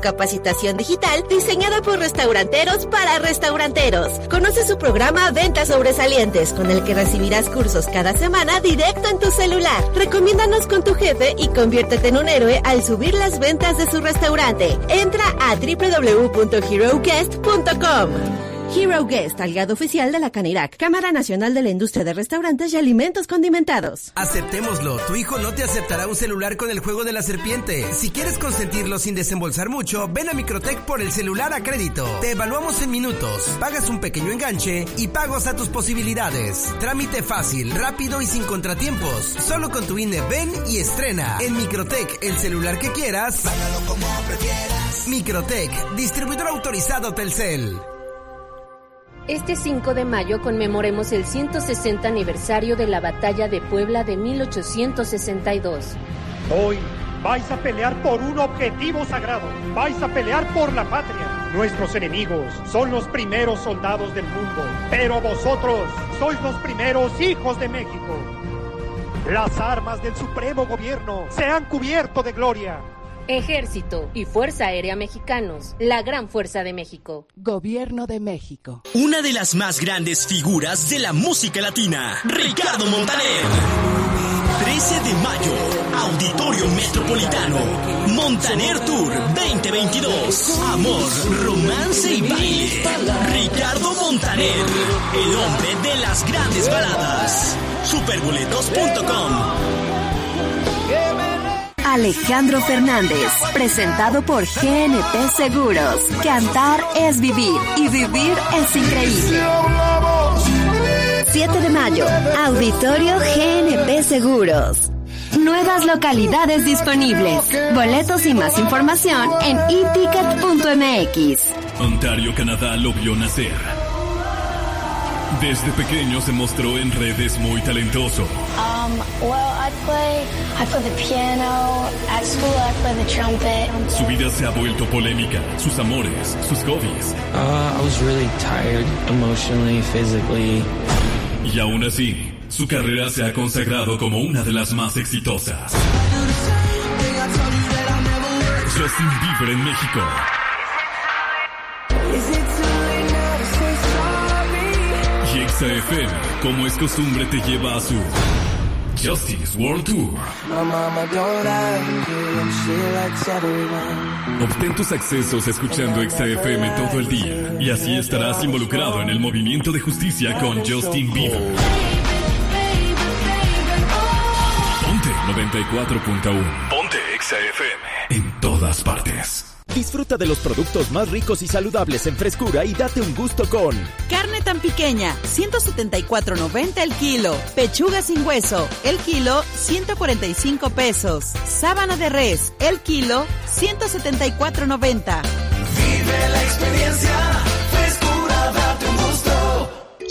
Capacitación digital diseñada por restauranteros para restauranteros. Conoce su programa Ventas Sobresalientes, con el que recibirás cursos cada semana directo en tu celular. Recomiéndanos con tu jefe y conviértete en un héroe al subir las ventas de su restaurante. Entra a www.heroguest.com. Hero Guest, aliado oficial de la Canirac, Cámara Nacional de la Industria de Restaurantes y Alimentos Condimentados. Aceptémoslo, tu hijo no te aceptará un celular con el juego de la serpiente. Si quieres consentirlo sin desembolsar mucho, ven a Microtech por el celular a crédito. Te evaluamos en minutos, pagas un pequeño enganche y pagos a tus posibilidades. Trámite fácil, rápido y sin contratiempos. Solo con tu INE ven y estrena. En Microtech, el celular que quieras. Págalo como prefieras. Microtech, distribuidor autorizado Telcel. Este 5 de mayo conmemoremos el 160 aniversario de la Batalla de Puebla de 1862. Hoy vais a pelear por un objetivo sagrado. Vais a pelear por la patria. Nuestros enemigos son los primeros soldados del mundo, pero vosotros sois los primeros hijos de México. Las armas del supremo gobierno se han cubierto de gloria. Ejército y Fuerza Aérea Mexicanos, la gran fuerza de México. Gobierno de México. Una de las más grandes figuras de la música latina, Ricardo Montaner. 13 de mayo, Auditorio Metropolitano, Montaner Tour 2022. Amor, romance y baile. Ricardo Montaner, el hombre de las grandes baladas. Superboletos.com. Alejandro Fernández, presentado por GNP Seguros. Cantar es vivir y vivir es increíble. 7 de mayo, Auditorio GNP Seguros. Nuevas localidades disponibles. Boletos y más información en eticket.mx. Ontario, Canadá lo vio nacer. Desde pequeño se mostró en redes muy talentoso. Um, well, I play, I play the piano. At school, I play the trumpet. Su vida se ha vuelto polémica, sus amores, sus hobbies. Uh, I was really tired, emotionally, physically. Y aún así, su carrera se ha consagrado como una de las más exitosas. Justin Bieber en México. Y XFM, como es costumbre, te lleva a su Justice World Tour. Obtén tus accesos escuchando XFM todo el día y así estarás involucrado en el movimiento de justicia con Justin Bieber. Ponte 94.1. Ponte XFM. En todas partes. Disfruta de los productos más ricos y saludables en frescura y date un gusto con Carne tan pequeña, 174.90 el kilo. Pechuga sin hueso, el kilo, 145 pesos. Sábana de res, el kilo, 174.90. Vive la experiencia,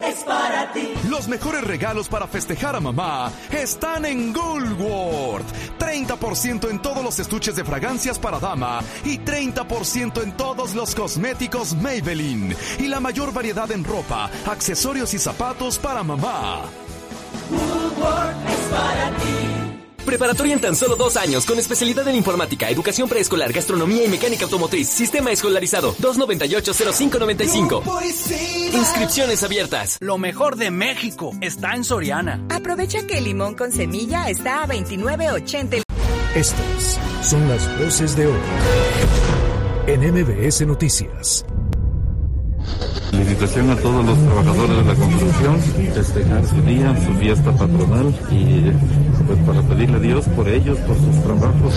es para ti. Los mejores regalos para festejar a mamá están en Woolworth. 30% en todos los estuches de fragancias para dama y 30% en todos los cosméticos Maybelline. Y la mayor variedad en ropa, accesorios y zapatos para mamá. Es para ti. Preparatoria en tan solo dos años con especialidad en informática, educación preescolar, gastronomía y mecánica automotriz. Sistema escolarizado 298-0595. Inscripciones abiertas. Lo mejor de México está en Soriana. Aprovecha que el limón con semilla está a 29.80. Estas son las voces de hoy en MBS Noticias. Felicitación a todos los trabajadores de la construcción, festejar su día, su fiesta patronal y pues para pedirle a Dios por ellos, por sus trabajos.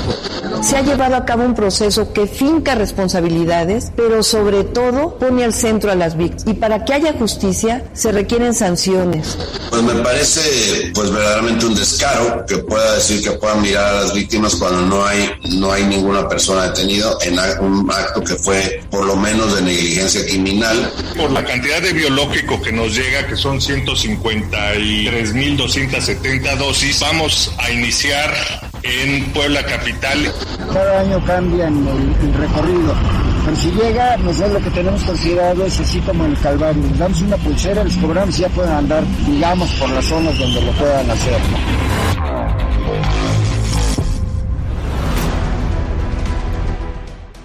Se ha llevado a cabo un proceso que finca responsabilidades, pero sobre todo pone al centro a las víctimas. Y para que haya justicia se requieren sanciones. Pues me parece pues verdaderamente un descaro que pueda decir que puedan mirar a las víctimas cuando no hay no hay ninguna persona detenida en un acto que fue por lo menos de negligencia criminal. Por la cantidad de biológico que nos llega, que son 153.270 dosis, vamos a iniciar en Puebla Capital. Cada año cambian el, recorrido. Pero si llega, nosotros lo que tenemos considerado es así como el Calvario. Damos una pulsera, los programas ya pueden andar, digamos, por las zonas donde lo puedan hacer.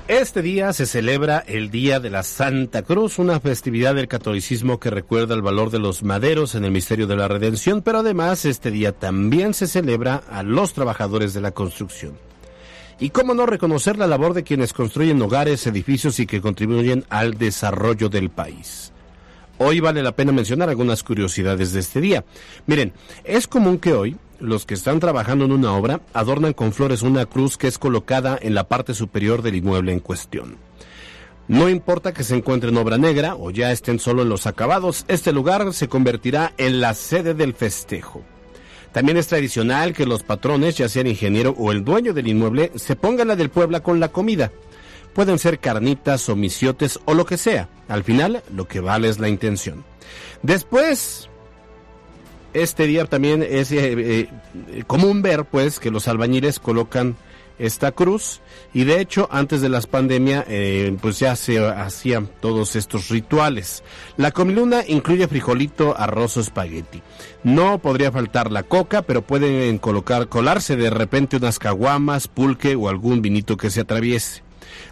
Este día se celebra el Día de la Santa Cruz, una festividad del catolicismo que recuerda el valor de los maderos en el misterio de la redención, pero además este día también se celebra a los trabajadores de la construcción. Y cómo no reconocer la labor de quienes construyen hogares, edificios y que contribuyen al desarrollo del país. Hoy vale la pena mencionar algunas curiosidades de este día. Miren, es común que hoy los que están trabajando en una obra adornan con flores una cruz que es colocada en la parte superior del inmueble en cuestión. No importa que se encuentre en obra negra o ya estén solo en los acabados, este lugar se convertirá en la sede del festejo. También es tradicional que los patrones, ya sea el ingeniero o el dueño del inmueble, se pongan la del pueblo con la comida. Pueden ser carnitas o misiotes o lo que sea. Al final, lo que vale es la intención. Después, este día también es eh, eh, común ver pues que los albañiles colocan esta cruz y de hecho antes de las pandemia eh, pues ya se hacían todos estos rituales. La comiluna incluye frijolito, arroz o espagueti. No podría faltar la coca, pero pueden colocar, colarse de repente unas caguamas, pulque o algún vinito que se atraviese.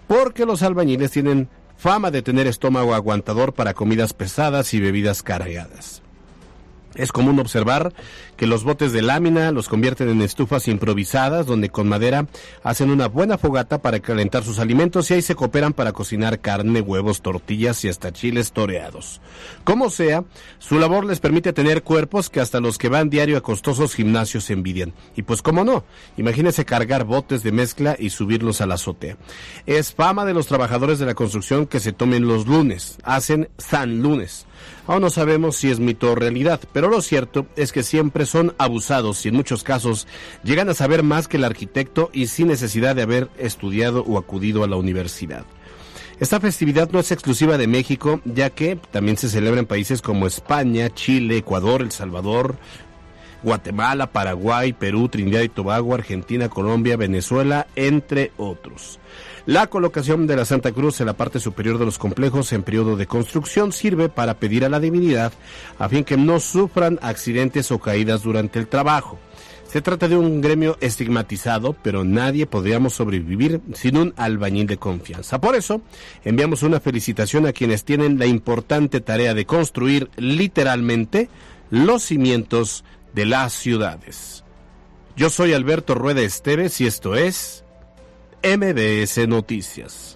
Porque los albañiles tienen fama de tener estómago aguantador para comidas pesadas y bebidas cargadas. Es común observar que los botes de lámina los convierten en estufas improvisadas donde con madera hacen una buena fogata para calentar sus alimentos y ahí se cooperan para cocinar carne, huevos, tortillas y hasta chiles toreados. Como sea, su labor les permite tener cuerpos que hasta los que van diario a costosos gimnasios envidian. Y pues cómo no, imagínese cargar botes de mezcla y subirlos a la azotea. Es fama de los trabajadores de la construcción que se tomen los lunes, hacen San Lunes. Aún no sabemos si es mito o realidad, pero lo cierto es que siempre son abusados y en muchos casos llegan a saber más que el arquitecto y sin necesidad de haber estudiado o acudido a la universidad. Esta festividad no es exclusiva de México, ya que también se celebra en países como España, Chile, Ecuador, El Salvador, Guatemala, Paraguay, Perú, Trinidad y Tobago, Argentina, Colombia, Venezuela, entre otros. La colocación de la Santa Cruz en la parte superior de los complejos en periodo de construcción sirve para pedir a la divinidad a fin que no sufran accidentes o caídas durante el trabajo. Se trata de un gremio estigmatizado, pero nadie podríamos sobrevivir sin un albañil de confianza. Por eso, enviamos una felicitación a quienes tienen la importante tarea de construir literalmente los cimientos de las ciudades. Yo soy Alberto Rueda Esteves y esto es MBS Noticias.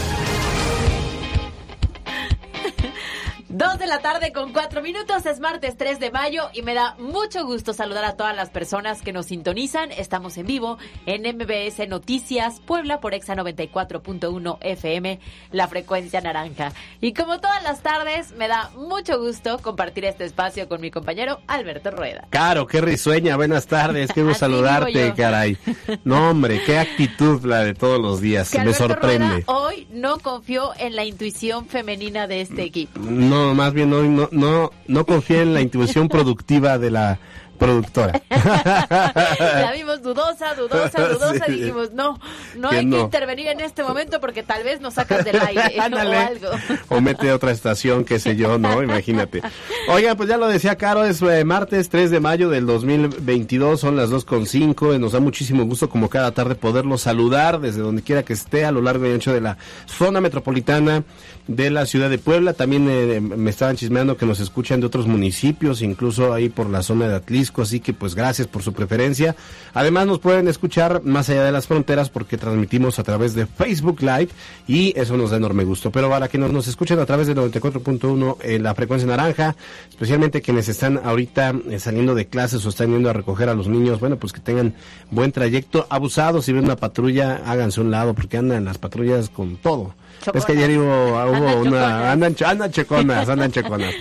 Dos de la tarde con cuatro minutos, es martes 3 de mayo y me da mucho gusto saludar a todas las personas que nos sintonizan. Estamos en vivo en MBS Noticias Puebla por Exa 94.1 FM, la frecuencia naranja. Y como todas las tardes, me da mucho gusto compartir este espacio con mi compañero Alberto Rueda. Caro, qué risueña, buenas tardes, gusto saludarte, caray. No, hombre, qué actitud la de todos los días, Que me Alberto sorprende. Rueda hoy no confió en la intuición femenina de este equipo. No, más bien no, no, no, no confié en la intuición productiva de la productora. la vimos dudosa, dudosa, dudosa. Sí. Dijimos, no, no Que hay no. que intervenir en este momento porque tal vez nos sacas del aire o algo. o mete otra estación, qué sé yo, ¿no? Imagínate. Oigan, pues ya lo decía Caro, es eh, martes 3 de mayo del 2022, son las 2.5, eh, nos da muchísimo gusto como cada tarde poderlo saludar desde donde quiera que esté a lo largo y ancho de la zona metropolitana de la ciudad de Puebla. También eh, me estaban chismeando que nos escuchan de otros municipios, incluso ahí por la zona de Atlisco, así que pues gracias por su preferencia. Además nos pueden escuchar más allá de las fronteras porque transmitimos a través de Facebook Live y eso nos da enorme gusto. Pero para quienes nos escuchen a través de 94.1 en la frecuencia naranja, especialmente quienes están ahorita eh, saliendo de clases o están yendo a recoger a los niños, bueno, pues que tengan buen trayecto. Abusados, si ven una patrulla, háganse a un lado porque andan las patrullas con todo. Es que ayer hubo, hubo Andan una, choconas. andan, andan checonas, andan checonas.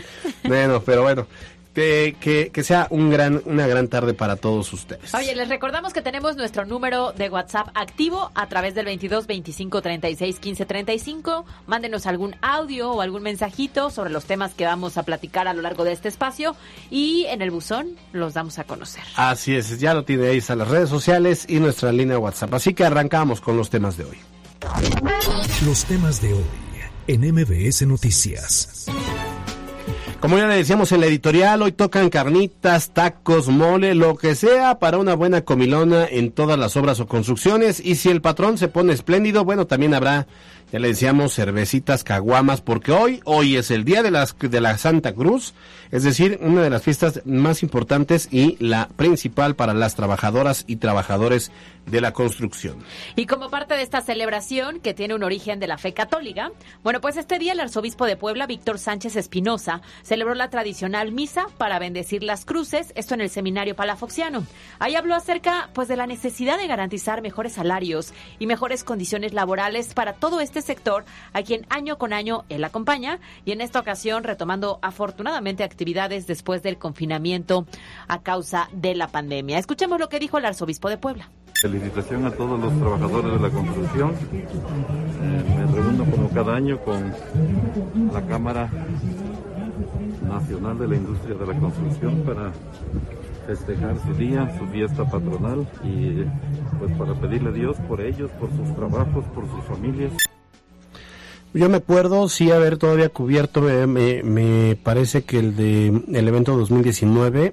bueno, pero bueno, que, que, que sea un gran, una gran tarde para todos ustedes. Oye, les recordamos que tenemos nuestro número de WhatsApp activo a través del 22 25 36 15 35. Mándenos algún audio o algún mensajito sobre los temas que vamos a platicar a lo largo de este espacio y en el buzón los damos a conocer. Así es, ya lo tiene ahí a las redes sociales y nuestra línea WhatsApp. Así que arrancamos con los temas de hoy. Los temas de hoy en MBS Noticias. Como ya le decíamos en la editorial, hoy tocan carnitas, tacos, mole, lo que sea para una buena comilona en todas las obras o construcciones. Y si el patrón se pone espléndido, bueno, también habrá, ya le decíamos, cervecitas, caguamas, porque hoy, hoy es el día de, las, de la Santa Cruz, es decir, una de las fiestas más importantes y la principal para las trabajadoras y trabajadores de la construcción. Y como parte de esta celebración, que tiene un origen de la fe católica, bueno, pues este día el arzobispo de Puebla, Víctor Sánchez Espinosa, celebró la tradicional misa para bendecir las cruces, esto en el seminario palafoxiano. Ahí habló acerca, pues, de la necesidad de garantizar mejores salarios y mejores condiciones laborales para todo este sector, a quien año con año él acompaña, y en esta ocasión retomando afortunadamente actividades después del confinamiento a causa de la pandemia. Escuchemos lo que dijo el arzobispo de Puebla. Felicitación a todos los trabajadores de la construcción. Eh, me reúno como cada año con la Cámara Nacional de la Industria de la Construcción para festejar su día, su fiesta patronal y pues para pedirle a Dios por ellos, por sus trabajos, por sus familias. Yo me acuerdo, sí, haber todavía cubierto, me, me, me parece que el de el evento 2019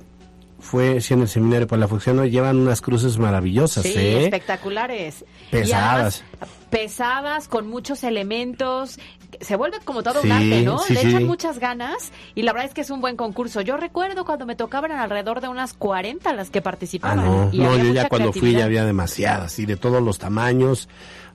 fue sí, en el seminario palafoxiano, llevan unas cruces maravillosas, Sí, ¿eh? espectaculares. Pesadas. Además, pesadas, con muchos elementos. Se vuelve como todo Sí, un arte, ¿no? sí, Le sí. echan muchas ganas y la verdad es que es un buen concurso. Yo recuerdo cuando me tocaban alrededor de unas 40 las que Ah, participaban. no, y no, yo ya cuando fui ya había demasiadas y de todos los tamaños.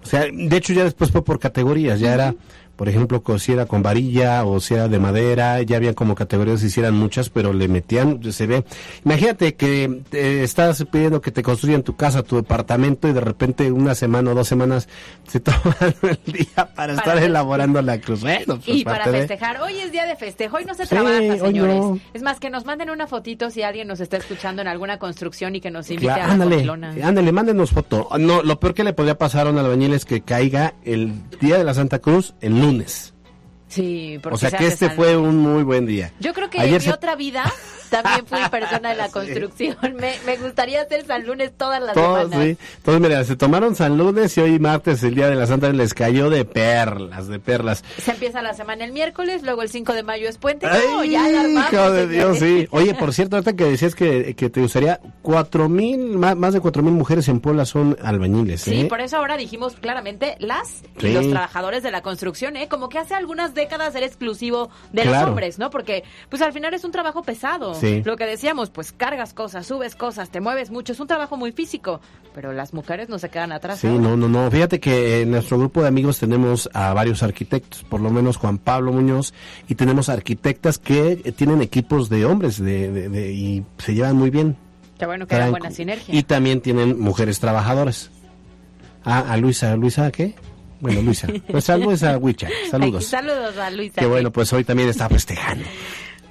O sea, de hecho ya después fue por categorías, ya era, por ejemplo, si era con varilla o si era de madera, ya había como categorías, se hicieran muchas, pero le metían, se ve. Imagínate que te estás pidiendo que te construyan tu casa, tu departamento y de repente una semana o dos semanas se toman el día para, estar elaborando la cruz. Bueno, pues, Y para de- festejar, hoy es día de festejo, hoy no se Sí, trabaja, señores. no. Es más, que nos manden una fotito si alguien nos está escuchando en alguna construcción y que nos invite Claro, a la ándale, comilona. ándale, mándenos foto. No, lo peor que le podría pasar a un albañil es que caiga el día de la Santa Cruz el lunes. Sí, porque O sea se que este fue un muy buen día. Yo creo que Ayer en mi se- otra vida también fui persona de la construcción. Me, me gustaría hacer San Lunes todas las Todos, semanas. sí. Todos, mira, se tomaron San Lunes y hoy martes, el día de la Santa, les cayó de perlas, de perlas. Se empieza la semana el miércoles, luego el 5 de mayo es puente. No, Ay, ya la armamos, hijo de Dios, sí. Oye, por cierto, ahorita que decías que, que te gustaría, cuatro mil, más, más de cuatro mil mujeres en Puebla son albañiles, Sí, ¿eh? por eso ahora dijimos claramente las y los trabajadores de la construcción, ¿eh? Como que hace algunas décadas era exclusivo de los hombres, ¿no? Porque, pues al final es un trabajo pesado. Sí. Lo que decíamos, pues cargas cosas, subes cosas, te mueves mucho, es un trabajo muy físico, pero las mujeres no se quedan atrás. Sí, no, no, no. Fíjate que en nuestro grupo de amigos tenemos a varios arquitectos, por lo menos Juan Pablo Muñoz, y tenemos arquitectas que eh, tienen equipos de hombres de, de- de- y se llevan muy bien. Qué bueno que era buena sinergia. Y también tienen mujeres trabajadoras. Ah, a Luisa, ¿Luisa qué? Bueno, Luisa. Pues a Luisa Huicha. Saludos. Saludos a Luisa. Que bueno, pues hoy también está festejando.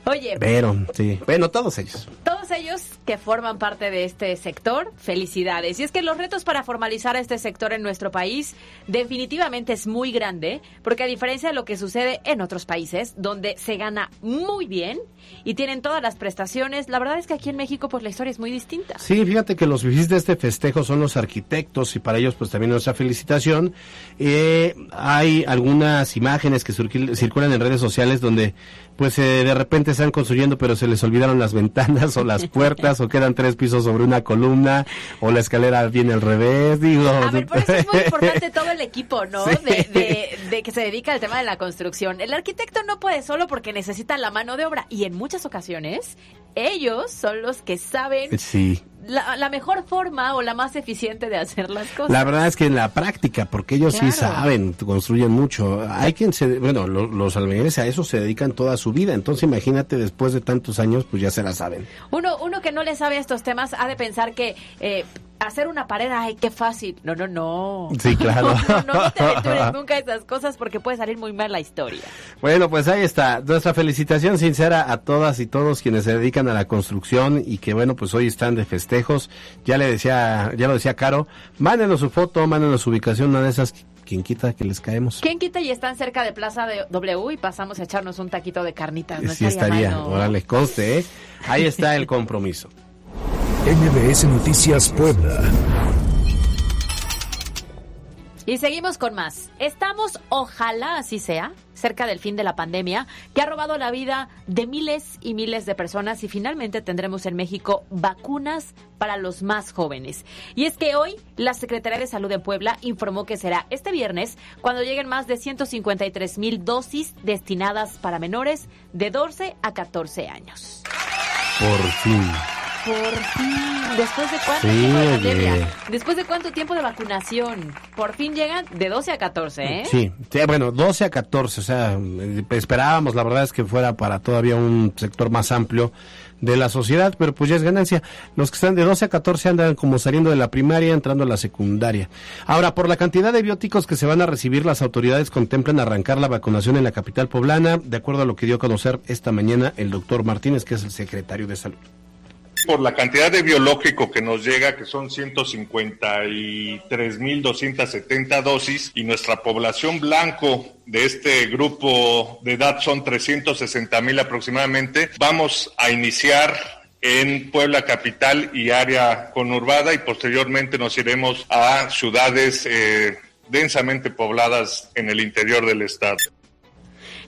Oye, Pero, sí. Bueno, todos ellos. todos ellos que forman parte de este sector, felicidades. Y es que los retos para formalizar este sector en nuestro país definitivamente es muy grande, porque a diferencia de lo que sucede en otros países, donde se gana muy bien y tienen todas las prestaciones, la verdad es que aquí en México pues la historia es muy distinta. Sí, fíjate que los visitas de este festejo son los arquitectos y para ellos pues también nuestra felicitación. Eh, hay algunas imágenes que circulan en redes sociales donde pues eh, de repente están construyendo pero se les olvidaron las ventanas o las puertas o quedan tres pisos sobre una columna o la escalera viene al revés, digo. A ver, por eso es muy importante todo el equipo, ¿no? De, de, que se dedica al tema de la construcción. El arquitecto no puede solo porque necesita la mano de obra y en muchas ocasiones ellos son los que saben sí la, mejor forma o la más eficiente de hacer las cosas. La verdad es que en la práctica, porque ellos sí saben, construyen mucho. Hay quien se, bueno, los, albañiles a eso se dedican toda su vida. Entonces imagínate después de tantos años, pues ya se la saben. Uno, uno que no le sabe estos temas ha de pensar que eh, hacer una pared, ay, qué fácil. No, no, no. Sí, claro. no, no, te aventures nunca esas cosas porque puede salir muy mal la historia. Bueno, pues ahí está. Nuestra felicitación sincera a todas y todos quienes se dedican a la construcción y que, bueno, pues hoy están de festejos. Ya le decía, ya lo decía Caro, mándenos su foto, mándenos su ubicación, una de esas ¿Quién quita que les caemos? ¿Quién quita y están cerca de Plaza de W y pasamos a echarnos un taquito de carnitas? sí estaría, ahora les conste, ¿eh? Ahí está el compromiso. NBS Noticias Puebla. Y seguimos con más. Estamos, ojalá así sea, cerca del fin de la pandemia, que ha robado la vida de miles y miles de personas y finalmente tendremos en México vacunas para los más jóvenes. Y es que hoy la Secretaría de Salud de Puebla informó que será este viernes cuando lleguen más de 153 mil dosis destinadas para menores de 12 a 14 años. Por fin. Por fin. ¿Después de cuánto tiempo de pandemia? ¿Después de cuánto tiempo de vacunación? Por fin llegan de 12 a 14, ¿eh? Sí, bueno, 12 a 14. O sea, esperábamos, la verdad es que fuera para todavía un sector más amplio de la sociedad, pero pues ya es ganancia. Los que están de 12 a 14 andan como saliendo de la primaria, entrando a la secundaria. Ahora, por la cantidad de bióticos que se van a recibir, las autoridades contemplan arrancar la vacunación en la capital poblana, de acuerdo a lo que dio a conocer esta mañana el doctor Martínez, que es el secretario de Salud por la cantidad de biológico que nos llega, que son 153.270 dosis, y nuestra población blanco de este grupo de edad son 360.000 aproximadamente, vamos a iniciar en Puebla capital y área conurbada y posteriormente nos iremos a ciudades eh, densamente pobladas en el interior del estado.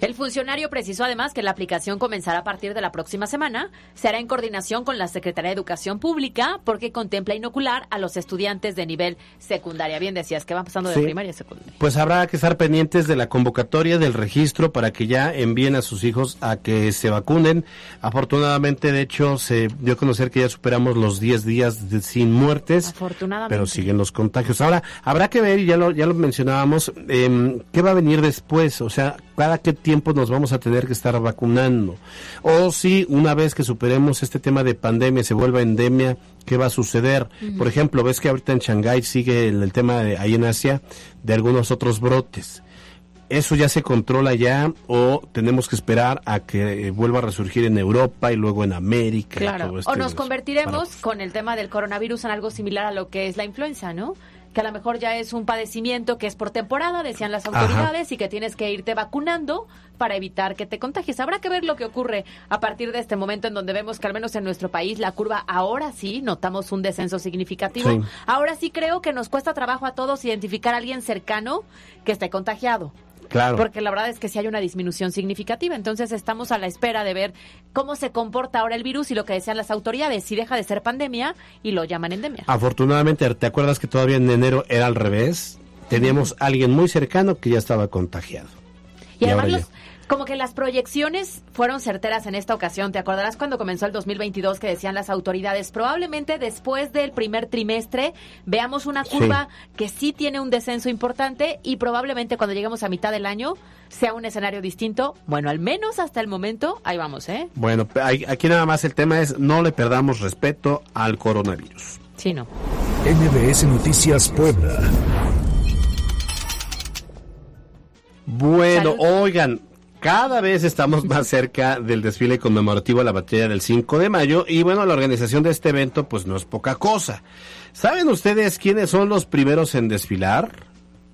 El funcionario precisó además que la aplicación comenzará a partir de la próxima semana. Se hará en coordinación con la Secretaría de Educación Pública porque contempla inocular a los estudiantes de nivel secundaria. Bien decías que van pasando de primaria a secundaria. Pues habrá que estar pendientes de la convocatoria del registro para que ya envíen a sus hijos a que se vacunen. Afortunadamente, de hecho, se dio a conocer que ya superamos los 10 días sin muertes. Afortunadamente. Pero siguen los contagios. Ahora, habrá que ver, y ya lo, ya lo mencionábamos, eh, qué va a venir después. O sea, cada qué tiempo nos vamos a tener que estar vacunando. O si una vez que superemos este tema de pandemia se vuelva endemia, ¿qué va a suceder? Por ejemplo, ves que ahorita en Shanghái sigue el, tema de, ahí en Asia de algunos otros brotes. ¿Eso ya se controla ya o tenemos que esperar a que vuelva a resurgir en Europa y luego en América? Claro, o nos convertiremos con el tema del coronavirus en algo similar a lo que es la influenza, ¿no? Que a lo mejor ya es un padecimiento que es por temporada, decían las autoridades, y que tienes que irte vacunando para evitar que te contagies. Habrá que ver lo que ocurre a partir de este momento en donde vemos que al menos en nuestro país la curva ahora sí notamos un descenso significativo. Ahora sí creo que nos cuesta trabajo a todos identificar a alguien cercano que esté contagiado. Porque la verdad es que sí hay una disminución significativa. Entonces estamos a la espera de ver cómo se comporta ahora el virus y lo que decían las autoridades, si deja de ser pandemia y lo llaman endemia. Afortunadamente, ¿te acuerdas que todavía en enero era al revés? Teníamos a alguien muy cercano que ya estaba contagiado. Y, además como que las proyecciones fueron certeras en esta ocasión. ¿Te acordarás cuando comenzó el 2022 que decían las autoridades? Probablemente después del primer trimestre veamos una curva que sí tiene un descenso importante y probablemente cuando lleguemos a mitad del año sea un escenario distinto. Bueno, al menos hasta el momento, ahí vamos, ¿eh? Bueno, aquí nada más el tema es no le perdamos respeto al coronavirus. Sí, no. NBS Noticias Puebla. Bueno, oigan, Cada vez estamos más cerca del desfile conmemorativo a la batalla del 5 de mayo y bueno, la organización de este evento pues no es poca cosa. ¿Saben ustedes quiénes son los primeros en desfilar?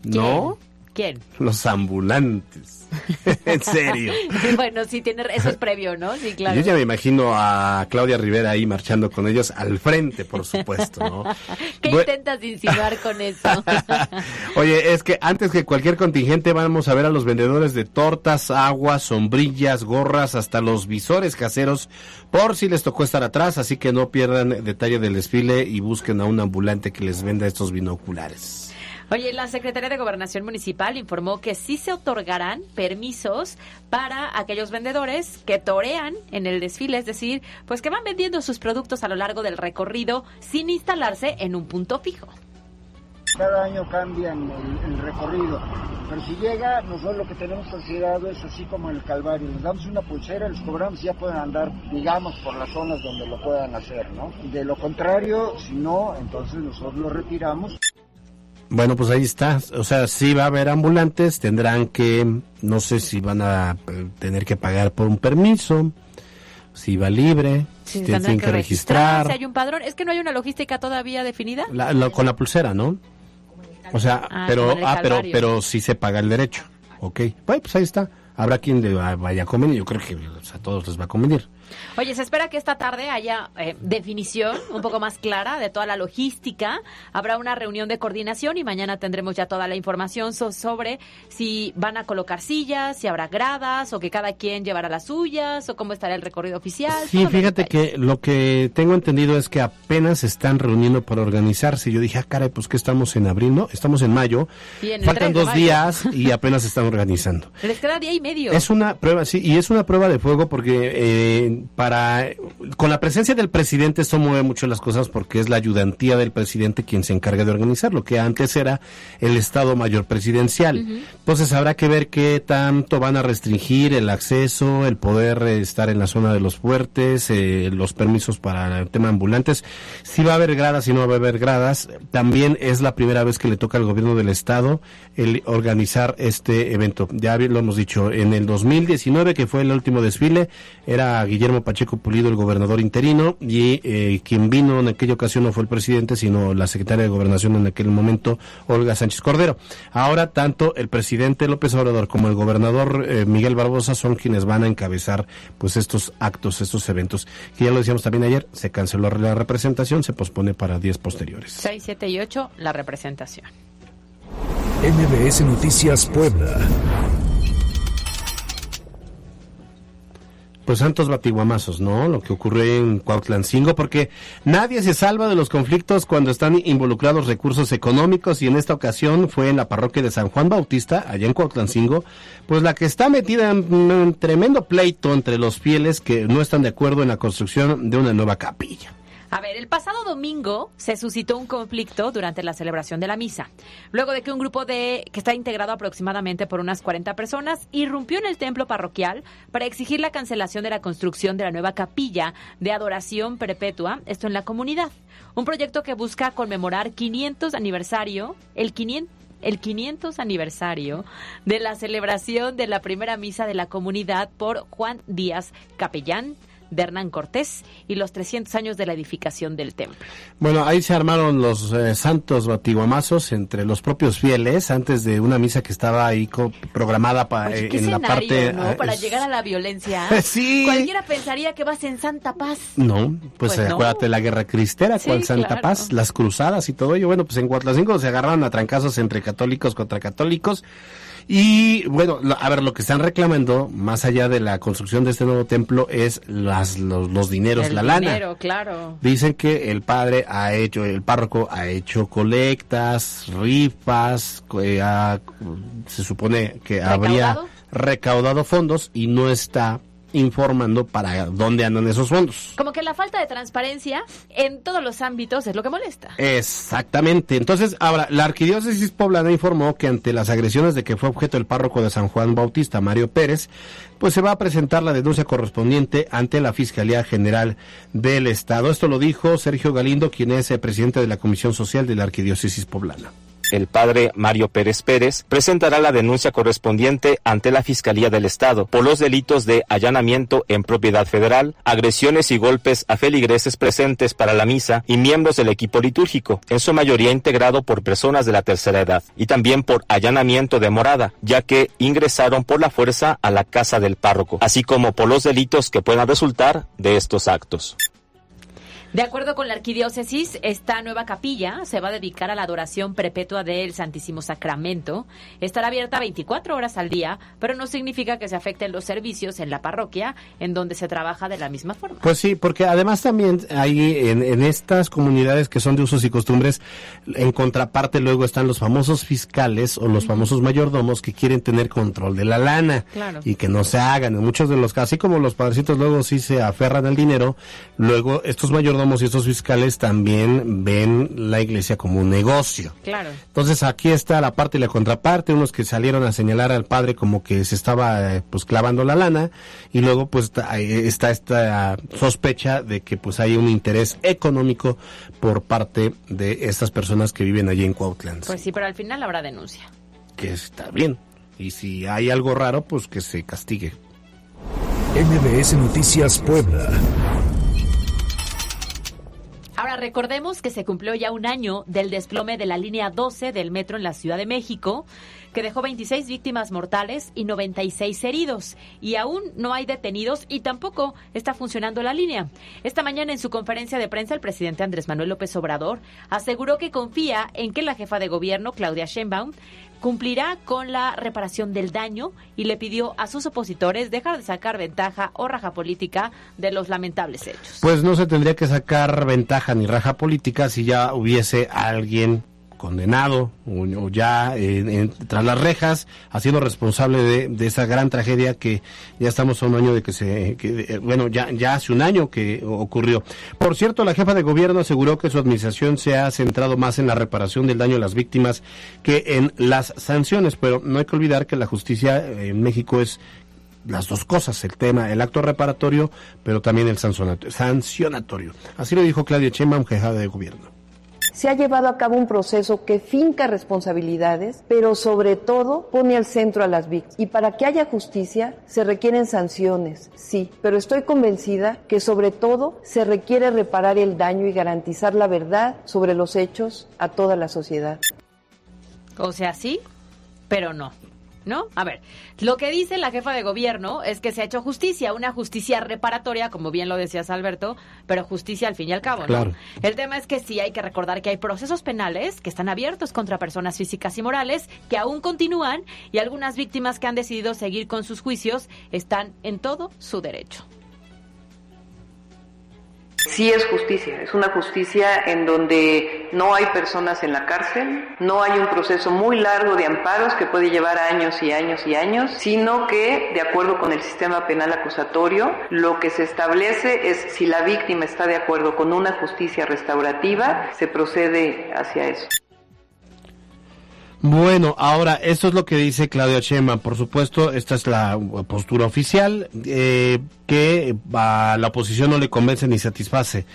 ¿No? ¿Quién? Los ambulantes. en serio. bueno, sí, tiene, eso es previo, ¿no? Sí, claro. Yo ya me imagino a Claudia Rivera ahí marchando con ellos al frente, por supuesto, ¿no? ¿Qué intentas insinuar con eso? Oye, es que antes que cualquier contingente vamos a ver a los vendedores de tortas, aguas, sombrillas, gorras, hasta los visores caseros, por si les tocó estar atrás, así que no pierdan detalle del desfile y busquen a un ambulante que les venda estos binoculares. Oye, la Secretaría de Gobernación Municipal informó que sí se otorgarán permisos para aquellos vendedores que torean en el desfile, es decir, pues que van vendiendo sus productos a lo largo del recorrido sin instalarse en un punto fijo. Cada año cambian el, recorrido, pero si llega, nosotros lo que tenemos considerado es así como el Calvario. Les damos una pulsera, les cobramos y ya pueden andar, digamos, por las zonas donde lo puedan hacer, ¿no? De lo contrario, si no, entonces nosotros lo retiramos. Bueno, pues ahí está. O sea, sí va a haber ambulantes, tendrán que, no sé si van a eh, tener que pagar por un permiso, si va libre, si tienen que registrar. Si hay un padrón, es que no hay una logística todavía definida. La- la- con la pulsera, ¿no? O sea, Ah, pero, ah, pero, pero sí se paga el derecho. Ok. Bueno, pues ahí está. Habrá quien le va- vaya a convenir. Yo creo que o sea, a todos les va a convenir. Oye, se espera que esta tarde haya eh, definición un poco más clara de toda la logística. Habrá una reunión de coordinación y mañana tendremos ya toda la información so- sobre si van a colocar sillas, si habrá gradas o que cada quien llevará las suyas o cómo estará el recorrido oficial. Sí, fíjate que lo que tengo entendido es que apenas se están reuniendo para organizarse. Yo dije, ah, caray, pues que estamos en abril, ¿no? Estamos en mayo. Sí, en el Faltan 3 de dos mayo. días y apenas se están organizando. Les queda día y medio. Es una prueba, sí, y es una prueba de fuego porque eh, para con la presencia del presidente esto mueve mucho las cosas porque es la ayudantía del presidente quien se encarga de organizar lo que antes era el Estado Mayor Presidencial. Entonces habrá que ver qué tanto van a restringir el acceso, el poder eh, estar en la zona de los fuertes, eh, los permisos para el tema ambulantes. Si va a haber gradas, si no va a haber gradas. También es la primera vez que le toca al gobierno del Estado el organizar este evento. Ya lo hemos dicho, en el 2019, que fue el último desfile, era Guillermo Pacheco Pulido el gobernador interino y eh, quien vino en aquella ocasión no fue el presidente, sino la secretaria de Gobernación en aquel momento, Olga Sánchez Cordero. Ahora, tanto el presidente López Obrador como el gobernador eh, Miguel Barbosa son quienes van a encabezar pues estos actos, estos eventos. Que ya lo decíamos también ayer, se canceló la representación, se pospone para días posteriores. 6, 7 y 8, la representación. MBS Noticias Puebla. Pues santos batiguamazos, ¿no? Lo que ocurrió en Cuautlancingo, porque nadie se salva de los conflictos cuando están involucrados recursos económicos y en esta ocasión fue en la parroquia de San Juan Bautista, allá en Cuautlancingo, pues la que está metida en un tremendo pleito entre los fieles que no están de acuerdo en la construcción de una nueva capilla. A ver, el pasado domingo se suscitó un conflicto durante la celebración de la misa, luego de que un grupo de que está integrado aproximadamente por unas 40 personas irrumpió en el templo parroquial para exigir la cancelación de la construcción de la nueva capilla de adoración perpetua, esto en la comunidad, un proyecto que busca conmemorar 500 aniversario, el 500 el 500 aniversario de la celebración de la primera misa de la comunidad por Juan Díaz Capellán de Hernán Cortés y los 300 años de la edificación del templo. Bueno, ahí se armaron los eh, santos batiguamazos entre los propios fieles antes de una misa que estaba ahí programada para eh, en la parte ¿no? eh, Para es- llegar a la violencia. Sí. Cualquiera pensaría que vas en Santa Paz. No, pues, Pues no. acuérdate de la guerra cristera, Sí, cual Santa claro. Paz, las cruzadas y todo ello. Bueno, pues en Cuatlacingo se agarraron a trancazos entre católicos contra católicos. Y bueno, a ver, lo que están reclamando, más allá de la construcción de este nuevo templo, es las, los, los dineros, El la lana. dinero, claro. Dicen que el padre ha hecho, el párroco ha hecho colectas, rifas, eh, ha- se supone que habría recaudado fondos y no está informando para dónde andan esos fondos. Como que la falta de transparencia en todos los ámbitos es lo que molesta. Exactamente. Entonces, ahora, la arquidiócesis poblana informó que ante las agresiones de que fue objeto el párroco de San Juan Bautista, Mario Pérez, pues se va a presentar la denuncia correspondiente ante la Fiscalía General del Estado. Esto lo dijo Sergio Galindo, quien es el presidente de la Comisión Social de la arquidiócesis poblana. El padre Mario Pérez Pérez, presentará la denuncia correspondiente ante la Fiscalía del Estado por los delitos de allanamiento en propiedad federal, agresiones y golpes a feligreses presentes para la misa y miembros del equipo litúrgico, en su mayoría integrado por personas de la tercera edad, y también por allanamiento de morada, ya que ingresaron por la fuerza a la casa del párroco, así como por los delitos que puedan resultar de estos actos. De acuerdo con la arquidiócesis, esta nueva capilla se va a dedicar a la adoración perpetua del Santísimo Sacramento. Estará abierta 24 horas al día, pero no significa que se afecten los servicios en la parroquia, en donde se trabaja de la misma forma. Pues sí, porque además también hay en, en estas comunidades que son de usos y costumbres, en contraparte luego están los famosos fiscales o los famosos mayordomos que quieren tener control de la lana Claro. y que no se hagan. En muchos de los casos, así como los padrecitos luego sí se aferran al dinero, luego estos mayordomos y estos fiscales también ven la iglesia como un negocio. Claro. Entonces aquí está la parte y la contraparte, unos que salieron a señalar al padre como que se estaba eh, pues clavando la lana y luego pues está está esta sospecha de que pues hay un interés económico por parte de estas personas que viven allí en Cuautla, Pues sí, pero al final habrá denuncia. que está bien. Y si hay algo raro, pues que se castigue. MBS Noticias Puebla. Ahora recordemos que se cumplió ya un año del desplome de la línea 12 del metro en la Ciudad de México, que dejó 26 víctimas mortales y 96 heridos. Y aún no hay detenidos y tampoco está funcionando la línea. Esta mañana en su conferencia de prensa el presidente Andrés Manuel López Obrador aseguró que confía en que la jefa de gobierno, Claudia Sheinbaum, cumplirá con la reparación del daño y le pidió a sus opositores dejar de sacar ventaja o raja política de los lamentables hechos. Pues no se tendría que sacar ventaja ni raja política si ya hubiese alguien condenado o, o ya en- tras las rejas, ha sido responsable de, de esa gran tragedia que ya estamos a un año de que se, eh, bueno, ya, ya hace un año que ocurrió. Por cierto, la jefa de gobierno aseguró que su administración se ha centrado más en la reparación del daño a las víctimas que en las sanciones, pero no hay que olvidar que la justicia eh, en México es las dos cosas, el tema, el acto reparatorio, pero también el sancionato- sancionatorio. Así lo dijo Claudia Sheinbaum, jefa de gobierno. Se ha llevado a cabo un proceso que finca responsabilidades, pero sobre todo pone al centro a las víctimas. Y para que haya justicia se requieren sanciones, sí, pero estoy convencida que sobre todo se requiere reparar el daño y garantizar la verdad sobre los hechos a toda la sociedad. O sea, sí, pero no. ¿No? A ver, lo que dice la jefa de gobierno es que se ha hecho justicia, una justicia reparatoria, como bien lo decías Alberto, pero justicia al fin y al cabo, ¿no? Claro. El tema es que sí hay que recordar que hay procesos penales que están abiertos contra personas físicas y morales que aún continúan y algunas víctimas que han decidido seguir con sus juicios están en todo su derecho. Sí es justicia, es una justicia en donde no hay personas en la cárcel, no hay un proceso muy largo de amparos que puede llevar años y años y años, sino que, de acuerdo con el sistema penal acusatorio, lo que se establece es si la víctima está de acuerdo con una justicia restaurativa, se procede hacia eso. Bueno, ahora, esto es lo que dice Claudia Sheinbaum. Por supuesto, esta es la postura oficial eh, que a la oposición no le convence ni satisface.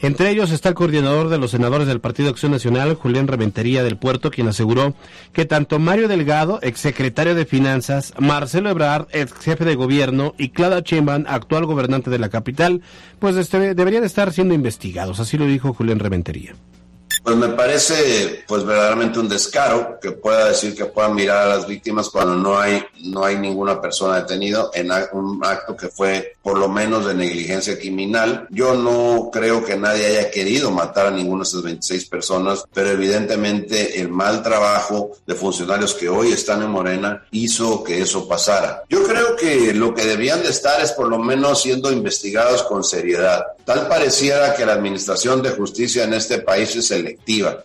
Entre ellos está el coordinador de los senadores del Partido Acción Nacional, Julián Reventería del Puerto, quien aseguró que tanto Mario Delgado, exsecretario de Finanzas, Marcelo Ebrard, ex jefe de gobierno, y Claudia Sheinbaum, actual gobernante de la capital, pues este, deberían estar siendo investigados. Así lo dijo Julián Reventería. Pues me parece pues verdaderamente un descaro que pueda decir que puedan mirar a las víctimas cuando no hay no hay ninguna persona detenida en un acto que fue por lo menos de negligencia criminal. Yo no creo que nadie haya querido matar a ninguna de esas 26 personas, pero evidentemente el mal trabajo de funcionarios que hoy están en Morena hizo que eso pasara. Yo creo que lo que debían de estar es por lo menos siendo investigados con seriedad. Tal pareciera que la administración de justicia en este país es selectiva.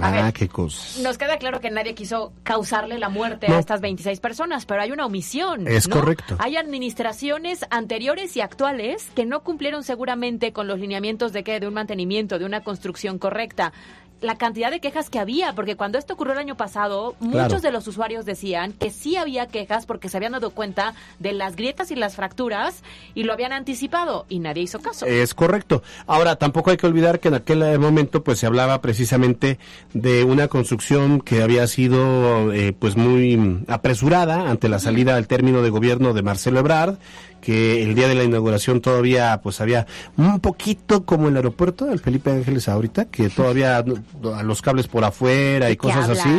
Ah, qué cosas. Nos queda claro que nadie quiso causarle la muerte No. a estas 26 personas, pero hay una omisión. Es ¿no? correcto. Hay administraciones anteriores y actuales que no cumplieron seguramente con los lineamientos de qué, de un mantenimiento, de una construcción correcta. La cantidad de quejas que había, porque cuando esto ocurrió el año pasado, Claro. muchos de los usuarios decían que sí había quejas porque se habían dado cuenta de las grietas y las fracturas y lo habían anticipado y nadie hizo caso. Es correcto. Ahora, tampoco hay que olvidar que en aquel momento pues se hablaba precisamente de una construcción que había sido eh, pues muy apresurada ante la salida al término de gobierno de Marcelo Ebrard, que el día de la inauguración todavía pues había un poquito como el aeropuerto del Felipe Ángeles ahorita, que todavía a los cables por afuera y ¿De qué cosas así.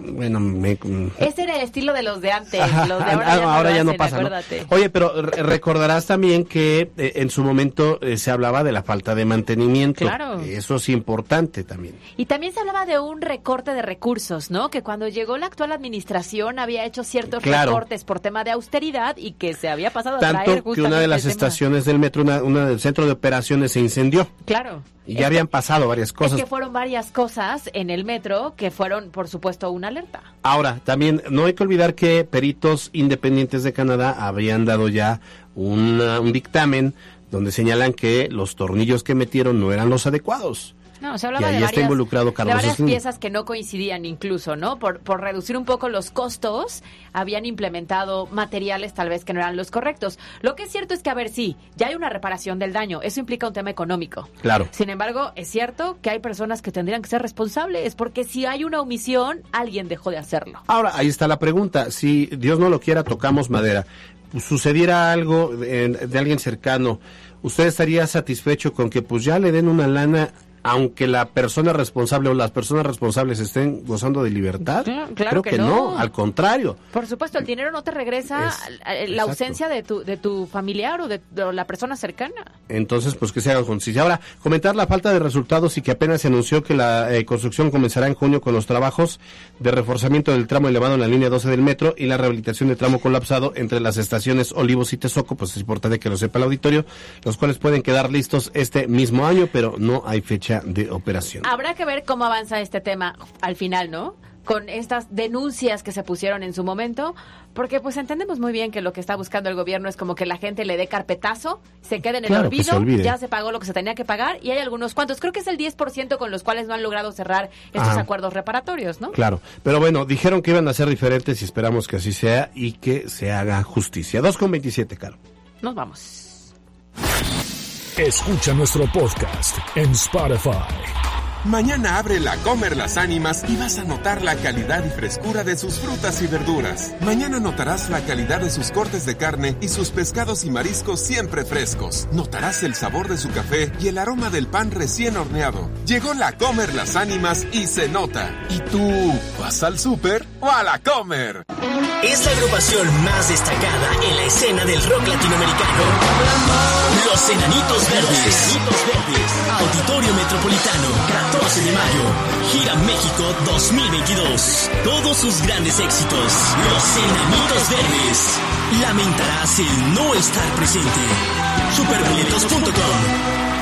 Bueno, me, Ese era el estilo de los de antes, Ajá, los de ahora, ah, ya, no, ahora lo ya no hacen, pasa. Oye, pero re- recordarás también que eh, en su momento eh, se hablaba de la falta de mantenimiento. Claro. Eso es importante también. Y también se hablaba de un recorte de recursos, ¿no? Que cuando llegó la actual administración había hecho ciertos Claro. recortes por tema de austeridad y que se había pasado a Tanto traer que una de las estaciones del metro, una, una del centro de operaciones se incendió. Claro. Y Es ya habían pasado varias Es cosas. que fueron varias cosas en el metro que fueron, por supuesto, una alerta. Ahora, también no hay que olvidar que peritos independientes de Canadá habían dado ya una- un dictamen donde señalan que los tornillos que metieron no eran los adecuados. No, se Y hablaba ahí de está varias, involucrado de Carlos varias Slim. piezas que no coincidían incluso, ¿no? Por, por reducir un poco los costos, habían implementado materiales tal vez que no eran los correctos. Lo que es cierto es que, a ver, sí, ya hay una reparación del daño. Eso implica un tema económico. Claro. Sin embargo, es cierto que hay personas que tendrían que ser responsables, porque si hay una omisión, alguien dejó de hacerlo. Ahora, ahí está la pregunta. Si Dios no lo quiera, tocamos madera. Pues, sucediera algo de, de alguien cercano, ¿usted estaría satisfecho con que pues ya le den una lana aunque la persona responsable o las personas responsables estén gozando de libertad? Claro, claro Creo que que, no. no. al contrario. Por supuesto, el dinero no te regresa Es- la exacto. ausencia de tu, de tu familiar o de, de la persona cercana. Entonces, pues que se haga justicia. Ahora, comentar la falta de resultados y que apenas se anunció que la eh, construcción comenzará en junio con los trabajos de reforzamiento del tramo elevado en la línea 12 del metro y la rehabilitación del tramo colapsado entre las estaciones Olivos y Tezoco, pues es importante que lo sepa el auditorio, los cuales pueden quedar listos este mismo año, pero no hay fecha de operación. Habrá que ver cómo avanza este tema al final, ¿no? Con estas denuncias que se pusieron en su momento, porque pues entendemos muy bien que lo que está buscando el gobierno es como que la gente le dé carpetazo, se quede en el Claro, olvido, se ya se pagó lo que se tenía que pagar y hay algunos cuantos, creo que es el 10% con los cuales no han logrado cerrar estos acuerdos reparatorios, ¿no? Claro, pero bueno, dijeron que iban a ser diferentes y esperamos que así sea y que se haga justicia. 2 con 27, Caro. Nos vamos. Escucha nuestro podcast en Spotify. Mañana abre la Comer las Ánimas y vas a notar la calidad y frescura de sus frutas y verduras. Mañana notarás la calidad de sus cortes de carne y sus pescados y mariscos siempre frescos. Notarás el sabor de su café y el aroma del pan recién horneado. Llegó la Comer las Ánimas y se nota. ¿Y tú vas al súper o a la Comer? Es la agrupación más destacada en la escena del rock latinoamericano. Los Enanitos Verdes. Auditorio Metropolitano, 14 de mayo. Gira México 2022. Todos sus grandes éxitos. Los Enanitos Verdes. Lamentarás el no estar presente. Superboletos.com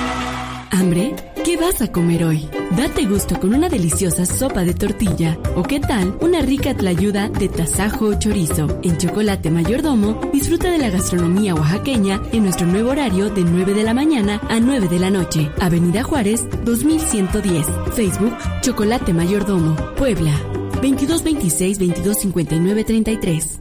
¿Hambre? ¿Qué vas a comer hoy? Date gusto con una deliciosa sopa de tortilla. ¿O qué tal una rica tlayuda de tasajo o chorizo? En Chocolate Mayordomo, disfruta de la gastronomía oaxaqueña en nuestro nuevo horario de 9 de la mañana a 9 de la noche. Avenida Juárez, 2110. Facebook, Chocolate Mayordomo, Puebla. 2226 2259 33.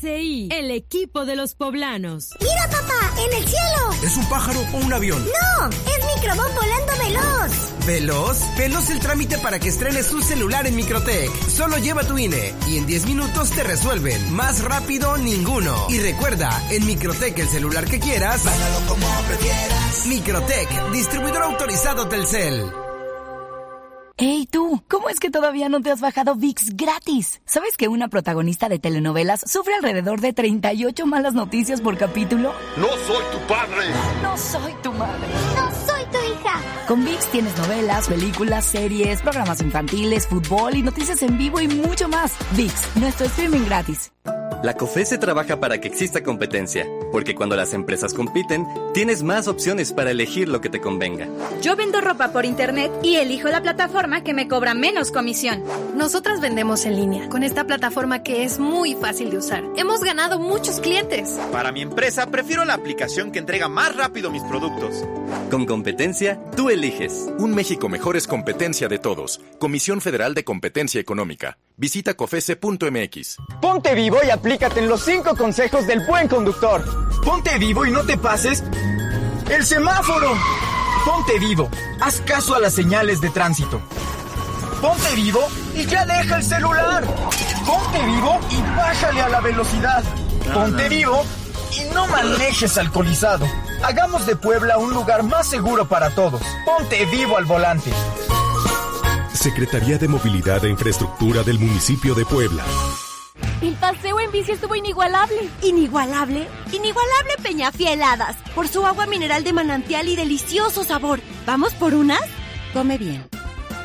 PSI, el equipo de los poblanos. ¡Mira, papá! ¡En el cielo! ¿Es un pájaro o un avión? ¡No! ¡Es Microbón volando veloz! ¿Veloz? Veloz el trámite para que estrenes un celular en Microtech. Solo lleva tu INE y en 10 minutos te resuelven. Más rápido, ninguno. Y recuerda, en Microtech el celular que quieras. Págalo como prefieras. Microtech, distribuidor autorizado Telcel. Hey tú, ¿cómo es que todavía no te has bajado VIX gratis? ¿Sabes que una protagonista de telenovelas sufre alrededor de 38 malas noticias por capítulo? No soy tu padre. No soy tu madre. ¡No soy tu hija! hija. Con VIX tienes novelas, películas, series, programas infantiles, fútbol y noticias en vivo y mucho más. VIX, nuestro streaming gratis. La COFESE trabaja para que exista competencia, porque cuando las empresas compiten, tienes más opciones para elegir lo que te convenga. Yo vendo ropa por internet y elijo la plataforma que me cobra menos comisión. Nosotras vendemos en línea con esta plataforma que es muy fácil de usar. Hemos ganado muchos clientes. Para mi empresa, prefiero la aplicación que entrega más rápido mis productos. Con competencia, tú eliges. Un México mejor es competencia de todos. Comisión Federal de Competencia Económica. Visita cofese.mx. Ponte vivo y aplícate en los cinco consejos del buen conductor. Ponte vivo y no te pases el semáforo. Ponte vivo. Haz caso a las señales de tránsito. Ponte vivo y ya deja el celular. Ponte vivo y bájale a la velocidad. Ponte vivo y no manejes alcoholizado. Hagamos de Puebla un lugar más seguro para todos. Ponte vivo al volante. Secretaría de Movilidad e Infraestructura del municipio de Puebla. El paseo en bici estuvo inigualable. Inigualable, inigualable Peñafieladas, por su agua mineral de manantial y delicioso sabor. ¿Vamos por unas? Come bien.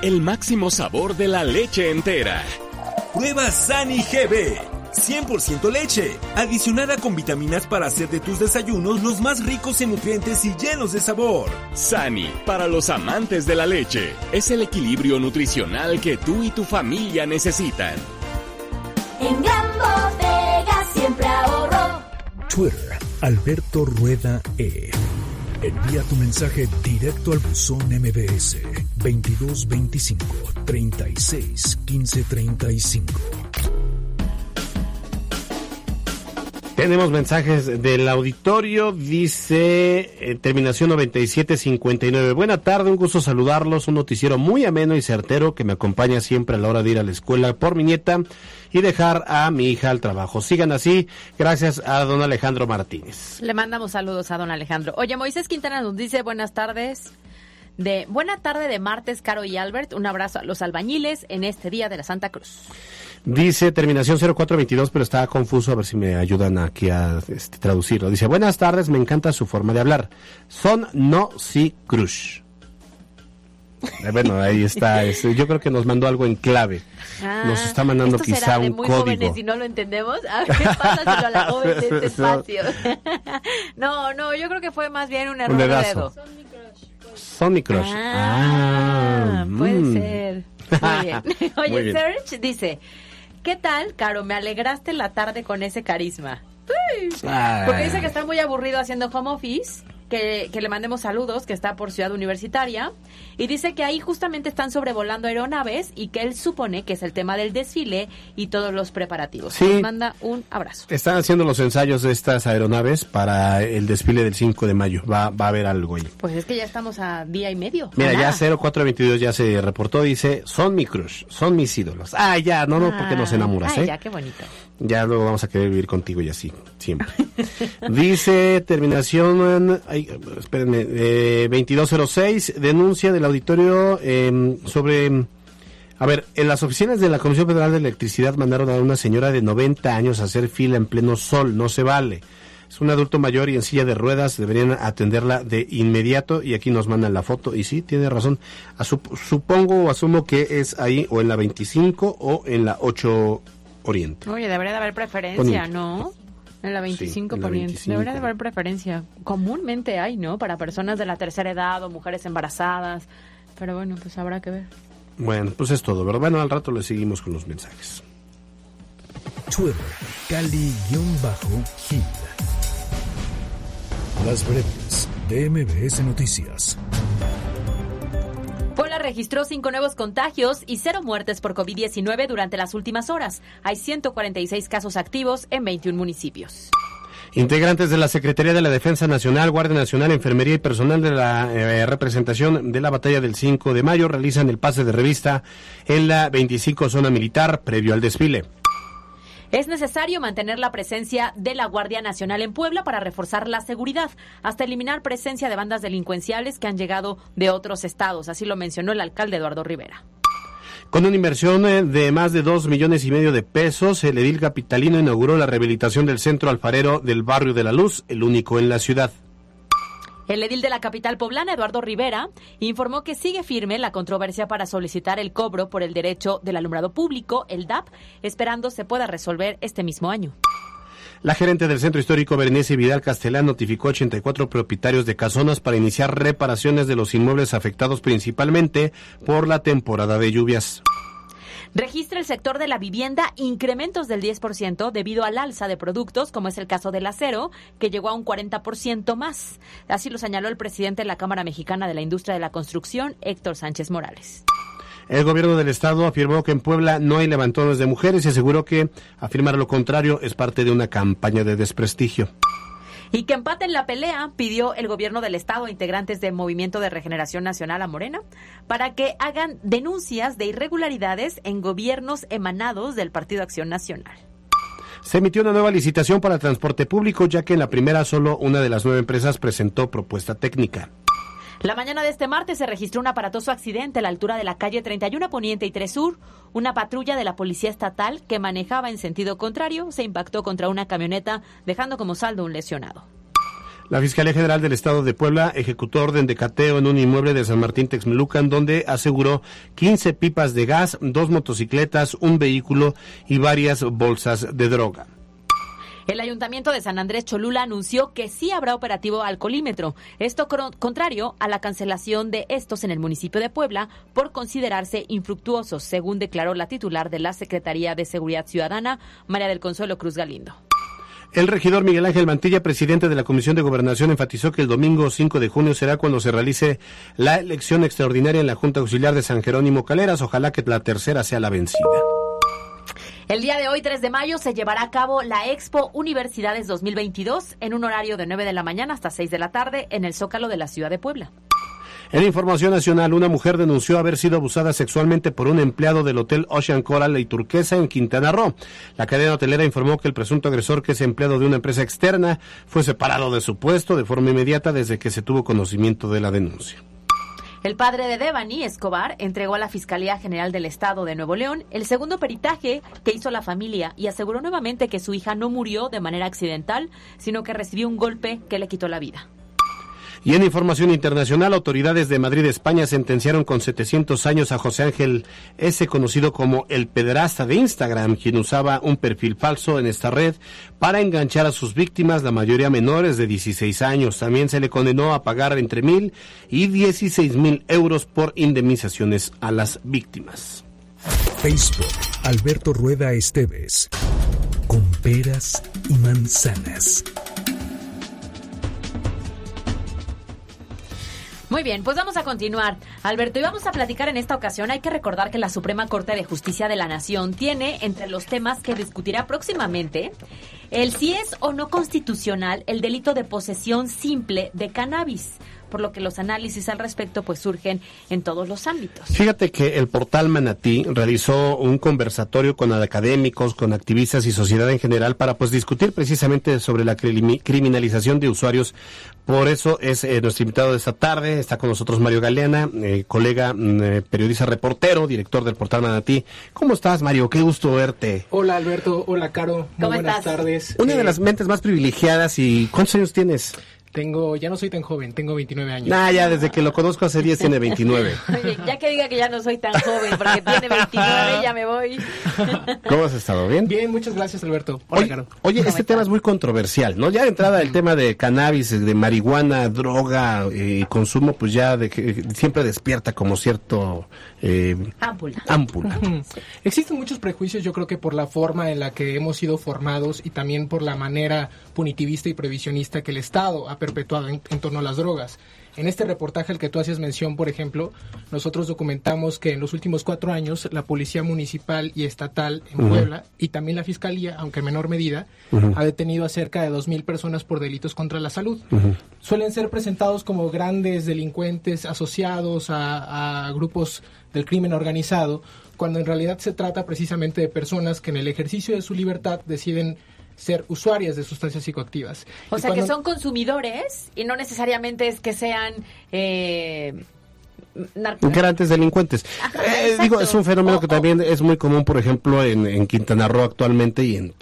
El máximo sabor de la leche entera. Prueba Sani GB. 100% leche, adicionada con vitaminas para hacer de tus desayunos los más ricos en nutrientes y llenos de sabor. Sani, para los amantes de la leche, es el equilibrio nutricional que tú y tu familia necesitan. En Gran Bodega siempre ahorro. Twitter, Alberto Rueda E. Envía tu mensaje directo al buzón MBS 2225 36 15 Tenemos mensajes del auditorio, dice eh, terminación 9759. Buena tarde, un gusto saludarlos, un noticiero muy ameno y certero que me acompaña siempre a la hora de ir a la escuela por mi nieta y dejar a mi hija al trabajo. Sigan así, gracias a don Alejandro Martínez. Le mandamos saludos a don Alejandro. Oye, Moisés Quintana nos dice buenas tardes. De buena tarde de martes, Caro y Albert. Un abrazo a los albañiles en este día de la Santa Cruz. Dice terminación 0422, pero está confuso, a ver si me ayudan aquí a este, traducirlo. Dice, buenas tardes, me encanta su forma de hablar. Son no si crush. Eh, Bueno, ahí está. este, yo creo que nos mandó algo en clave. Nos está mandando Ah, ¿Esto quizá será de un muy código. jóvenes y no lo entendemos? Ah, ¿Qué pasa si la joven de este espacio? no, no, yo creo que fue más bien un error de dedazo. dedo. Sony Crush. Ah, Ah, puede mm. ser. Muy bien. Oye, Muy bien. Serge dice, ¿qué tal, Caro? Me alegraste la tarde con ese carisma. Porque dice que está muy aburrido haciendo home office, que, que le mandemos saludos, que está por Ciudad Universitaria, y dice que ahí justamente están sobrevolando aeronaves y que él supone que es el tema del desfile y todos los preparativos. Sí. Nos manda un abrazo. Están haciendo los ensayos de estas aeronaves para el desfile del 5 de mayo. Va, va a haber algo ahí. Pues es que ya estamos a día y medio. Mira, a ya nada. 0422 ya se reportó, dice, son mi crush, son mis ídolos. Ah, ya, no, no, porque nos enamoras, Ay, ¿eh? ya, qué bonito. Ya luego vamos a querer vivir contigo y así, siempre. Dice terminación, ay, espérenme, eh, 2206, denuncia del auditorio eh, sobre... A ver, en las oficinas de la Comisión Federal de Electricidad mandaron a una señora de 90 años a hacer fila en pleno sol, no se vale. Es un adulto mayor y en silla de ruedas, deberían atenderla de inmediato y aquí nos mandan la foto y sí, tiene razón. Supongo o asumo que es ahí o en la 25 o en la 8 Oriente. Oye, debería de haber preferencia, Poniente. ¿no? En la 25 en la poniente. 25. Debería de haber preferencia. Comúnmente hay, ¿no? Para personas de la tercera edad o mujeres embarazadas. Pero bueno, pues habrá que ver. Bueno, pues es todo, ¿verdad? Bueno, al rato le seguimos con los mensajes. Twitter, Cali-Gil. Las breves de MBS Noticias. Puebla registró cinco nuevos contagios y cero muertes por COVID-19 durante las últimas horas. Hay 146 casos activos en 21 municipios. Integrantes de la Secretaría de la Defensa Nacional, Guardia Nacional, Enfermería y personal de la eh, representación de la batalla del 5 de mayo realizan el pase de revista en la 25 zona militar previo al desfile. Es necesario mantener la presencia de la Guardia Nacional en Puebla para reforzar la seguridad, hasta eliminar presencia de bandas delincuenciales que han llegado de otros estados. Así lo mencionó el alcalde Eduardo Rivera. Con una inversión eh, de más de dos millones y medio de pesos, el edil capitalino inauguró la rehabilitación del centro alfarero del barrio de la Luz, el único en la ciudad. El edil de la capital poblana, Eduardo Rivera, informó que sigue firme la controversia para solicitar el cobro por el derecho del alumbrado público, el DAP, esperando se pueda resolver este mismo año. La gerente del Centro Histórico Berenice Vidal Castellán notificó a 84 propietarios de casonas para iniciar reparaciones de los inmuebles afectados principalmente por la temporada de lluvias. Registra el sector de la vivienda incrementos del 10% debido al alza de productos, como es el caso del acero, que llegó a un 40% más. Así lo señaló el presidente de la Cámara Mexicana de la Industria de la Construcción, Héctor Sánchez Morales. El gobierno del estado afirmó que en Puebla no hay levantones de mujeres y aseguró que afirmar lo contrario es parte de una campaña de desprestigio. Y que empaten la pelea pidió el gobierno del estado a integrantes del Movimiento de Regeneración Nacional a Morena para que hagan denuncias de irregularidades en gobiernos emanados del Partido Acción Nacional. Se emitió una nueva licitación para transporte público, ya que en la primera solo una de las nueve empresas presentó propuesta técnica. La mañana de este martes se registró un aparatoso accidente a la altura de la calle 31 Poniente y 3 Sur. Una patrulla de la Policía Estatal que manejaba en sentido contrario se impactó contra una camioneta, dejando como saldo un lesionado. La Fiscalía General del Estado de Puebla ejecutó orden de cateo en un inmueble de San Martín Texmelucan, donde aseguró 15 pipas de gas, dos motocicletas, un vehículo y varias bolsas de droga. El Ayuntamiento de San Andrés Cholula anunció que sí habrá operativo alcoholímetro. Esto contrario a la cancelación de estos en el municipio de Puebla por considerarse infructuosos, según declaró la titular de la Secretaría de Seguridad Ciudadana, María del Consuelo Cruz Galindo. El regidor Miguel Ángel Mantilla, presidente de la Comisión de Gobernación, enfatizó que el domingo 5 de junio será cuando se realice la elección extraordinaria en la Junta Auxiliar de San Jerónimo Caleras. Ojalá que la tercera sea la vencida. El día de hoy, 3 de mayo, se llevará a cabo la Expo Universidades 2022 en un horario de 9 de la mañana hasta 6 de la tarde en el Zócalo de la ciudad de Puebla. En información nacional, una mujer denunció haber sido abusada sexualmente por un empleado del Hotel Ocean Coral y Turquesa en Quintana Roo. La cadena hotelera informó que el presunto agresor, que es empleado de una empresa externa, fue separado de su puesto de forma inmediata desde que se tuvo conocimiento de la denuncia. El padre de Devani, Escobar, entregó a la Fiscalía General del Estado de Nuevo León el segundo peritaje que hizo la familia y aseguró nuevamente que su hija no murió de manera accidental, sino que recibió un golpe que le quitó la vida. Y en información internacional, autoridades de Madrid, España, sentenciaron con 700 años a José Ángel S., conocido como el pederasta de Instagram, quien usaba un perfil falso en esta red para enganchar a sus víctimas, la mayoría menores de 16 años. También se le condenó a pagar entre mil y 16 mil euros por indemnizaciones a las víctimas. Facebook, Alberto Rueda Esteves. Con peras y manzanas. Muy bien, pues vamos a continuar. Alberto, y vamos a platicar en esta ocasión. Hay que recordar que la Suprema Corte de Justicia de la Nación tiene entre los temas que discutirá próximamente el si es o no constitucional el delito de posesión simple de cannabis, por lo que los análisis al respecto pues surgen en todos los ámbitos. Fíjate que el portal Manatí realizó un conversatorio con académicos, con activistas y sociedad en general para pues discutir precisamente sobre la crimi- criminalización de usuarios. Por eso es eh, nuestro invitado de esta tarde. Está con nosotros Mario Galeana, eh, colega, mm, eh, periodista reportero, director del portal Manatí. ¿Cómo estás, Mario? Qué gusto verte. Hola Alberto, hola Caro, muy ¿Cómo buenas estás? tardes. Una de las mentes más privilegiadas y ¿cuántos años tienes? Tengo, ya no soy tan joven, tengo 29 años. Nah, ya desde que lo conozco hace 10 tiene 29. Oye, ya que diga que ya no soy tan joven, porque tiene 29, ya me voy. ¿Cómo has estado? ¿Bien? Bien, muchas gracias Alberto. Hola Oye, Caro. oye, este tema es muy controversial, ¿no? Ya de entrada el tema de cannabis, de marihuana, droga, eh, consumo, pues ya de que siempre despierta como cierto eh, Ámpula. ámpula. Ujú. Existen muchos prejuicios, yo creo que por la forma en la que hemos sido formados y también por la manera punitivista y previsionista que el Estado ha perpetuado en, en torno a las drogas. En este reportaje al que tú hacías mención, por ejemplo, nosotros documentamos que en los últimos cuatro años la Policía Municipal y Estatal en. Puebla y también la Fiscalía, aunque en menor medida, ha detenido a cerca de 2.000 personas por delitos contra la salud. Suelen ser presentados como grandes delincuentes asociados a, a grupos del crimen organizado, cuando en realidad se trata precisamente de personas que en el ejercicio de su libertad deciden ser usuarias de sustancias psicoactivas. O Y sea, que son consumidores y no necesariamente es que sean eh, narco- Grandes delincuentes. Eh, digo, es un fenómeno que también es muy común, por ejemplo, en, en Quintana Roo actualmente y en,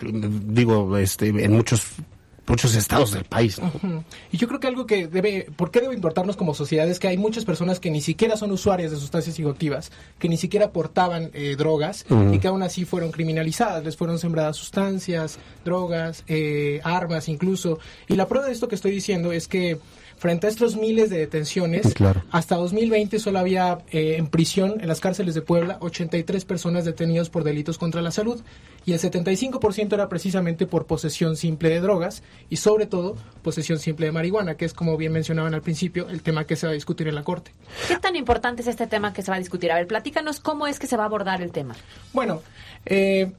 digo, este, en muchos muchos estados del país. ¿no? Y yo creo que algo que debe, ¿por qué debe importarnos como sociedad? Es que hay muchas personas que ni siquiera son usuarias de sustancias psicoactivas, que ni siquiera portaban eh, drogas y que aún así fueron criminalizadas. Les fueron sembradas sustancias, drogas, eh, armas incluso. Y la prueba de esto que estoy diciendo es que frente a estos miles de detenciones, Claro. hasta 2020 solo había eh, en prisión, en las cárceles de Puebla, 83 personas detenidas por delitos contra la salud y el 75% era precisamente por posesión simple de drogas y sobre todo posesión simple de marihuana, que es como bien mencionaban al principio, el tema que se va a discutir en la Corte. ¿Qué tan importante es este tema que se va a discutir? A ver, platícanos cómo es que se va a abordar el tema. Bueno, eh,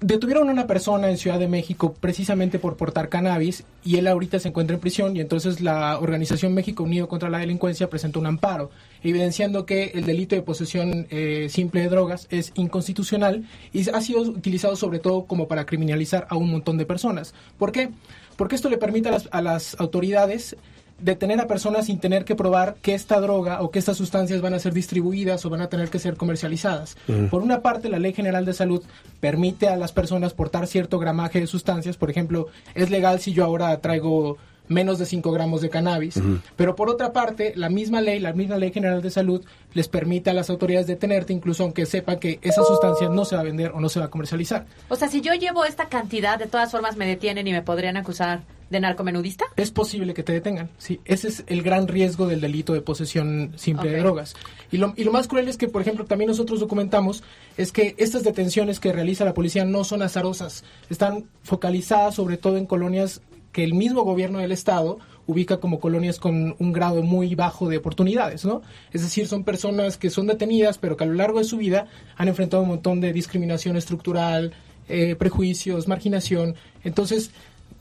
detuvieron a una persona en Ciudad de México precisamente por portar cannabis y él ahorita se encuentra en prisión y entonces la organización México Unido contra la Delincuencia presentó un amparo evidenciando que el delito de posesión eh, simple de drogas es inconstitucional y ha sido utilizado sobre todo como para criminalizar a un montón de personas. ¿Por qué? Porque esto le permite a las, a las autoridades detener a personas sin tener que probar que esta droga o que estas sustancias van a ser distribuidas o van a tener que ser comercializadas. Mm. Por una parte, la Ley General de Salud permite a las personas portar cierto gramaje de sustancias. Por ejemplo, es legal si yo ahora traigo menos de 5 gramos de cannabis. Pero por otra parte, la misma ley, la misma Ley General de Salud, les permite a las autoridades detenerte, incluso aunque sepa que esa sustancia no se va a vender o no se va a comercializar. O sea, si yo llevo esta cantidad, de todas formas me detienen y me podrían acusar de narcomenudista. es posible que te detengan. Sí, ese es el gran riesgo del delito de posesión simple de drogas. Y lo, y lo más cruel es que, por ejemplo, también nosotros documentamos es que estas detenciones que realiza la policía no son azarosas, están focalizadas sobre todo en colonias que el mismo gobierno del estado ubica como colonias con un grado muy bajo de oportunidades, ¿no? Es decir, son personas que son detenidas, pero que a lo largo de su vida han enfrentado un montón de discriminación estructural, eh, prejuicios, marginación. Entonces,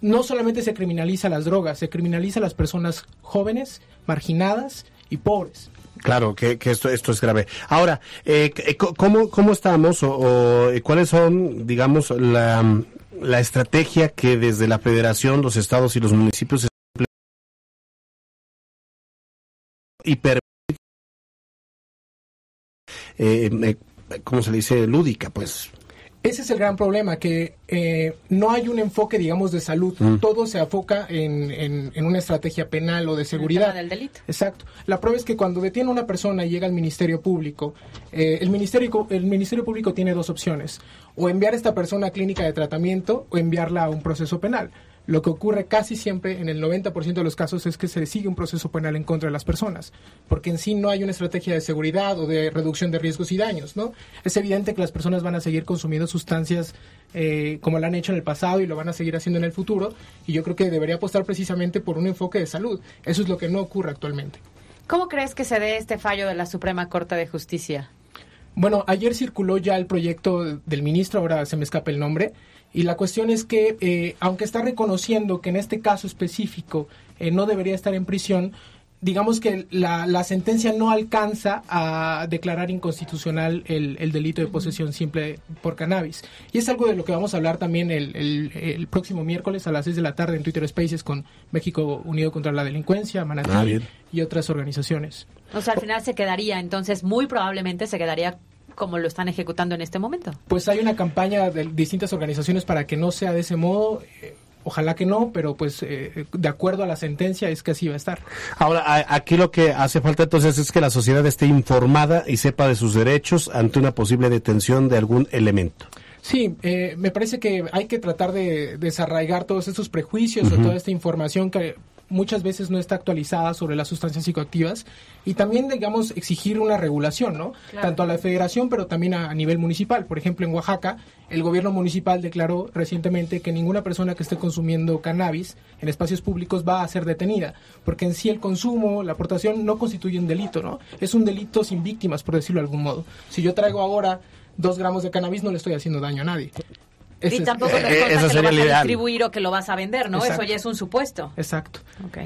no solamente se criminaliza las drogas, se criminaliza a las personas jóvenes, marginadas y pobres. Claro, que, que esto, esto es grave. Ahora, eh, c- ¿cómo, ¿cómo estamos o, eh, cuáles son, digamos, la, la estrategia que desde la federación, los estados y los municipios están y eh, eh, ¿cómo se dice? Lúdica, pues. Ese es el gran problema, que eh, no hay un enfoque, digamos, de salud. Mm. Todo se enfoca en, en- en una estrategia penal o de seguridad. tema del delito. Exacto. La prueba es que cuando detiene una persona y llega al Ministerio Público, eh, el, ministerio, el Ministerio Público tiene dos opciones. O enviar a esta persona a clínica de tratamiento o enviarla a un proceso penal. Lo que ocurre casi siempre, en el 90% de los casos, es que se sigue un proceso penal en contra de las personas, porque en sí no hay una estrategia de seguridad o de reducción de riesgos y daños, ¿no? Es evidente que las personas van a seguir consumiendo sustancias eh, como lo han hecho en el pasado y lo van a seguir haciendo en el futuro, y yo creo que debería apostar precisamente por un enfoque de salud. Eso es lo que no ocurre actualmente. ¿Cómo crees que se dé este fallo de la Suprema Corte de Justicia? Bueno, ayer circuló ya el proyecto del ministro, ahora se me escapa el nombre, y la cuestión es que, eh, aunque está reconociendo que en este caso específico eh, no debería estar en prisión, digamos que la, la sentencia no alcanza a declarar inconstitucional el, el delito de posesión simple por cannabis. Y es algo de lo que vamos a hablar también el, el- el próximo miércoles a las 6 de la tarde en Twitter Spaces con México Unido contra la Delincuencia, Manatí Ah, y otras organizaciones. O sea, al final se quedaría, entonces muy probablemente se quedaría como lo están ejecutando en este momento. Pues hay una campaña de distintas organizaciones para que no sea de ese modo. eh, ojalá que no, pero pues eh, de acuerdo a la sentencia es que así va a estar. Ahora, a- aquí lo que hace falta entonces es que la sociedad esté informada y sepa de sus derechos ante una posible detención de algún elemento. Sí, eh, me parece que hay que tratar de desarraigar todos estos prejuicios o toda esta información que muchas veces no está actualizada sobre las sustancias psicoactivas y también, digamos, exigir una regulación, ¿no? Claro. Tanto a la federación, pero también a, a nivel municipal. Por ejemplo, en Oaxaca, el gobierno municipal declaró recientemente que ninguna persona que esté consumiendo cannabis en espacios públicos va a ser detenida, porque en sí el consumo, la aportación no constituye un delito, ¿no? Es un delito sin víctimas, por decirlo de algún modo. Si yo traigo ahora dos gramos de cannabis, no le estoy haciendo daño a nadie. Ese y tampoco te eh, consta eso que lo vas a ideal. distribuir o que lo vas a vender, ¿no? Exacto. Eso ya es un supuesto. Exacto. Ok.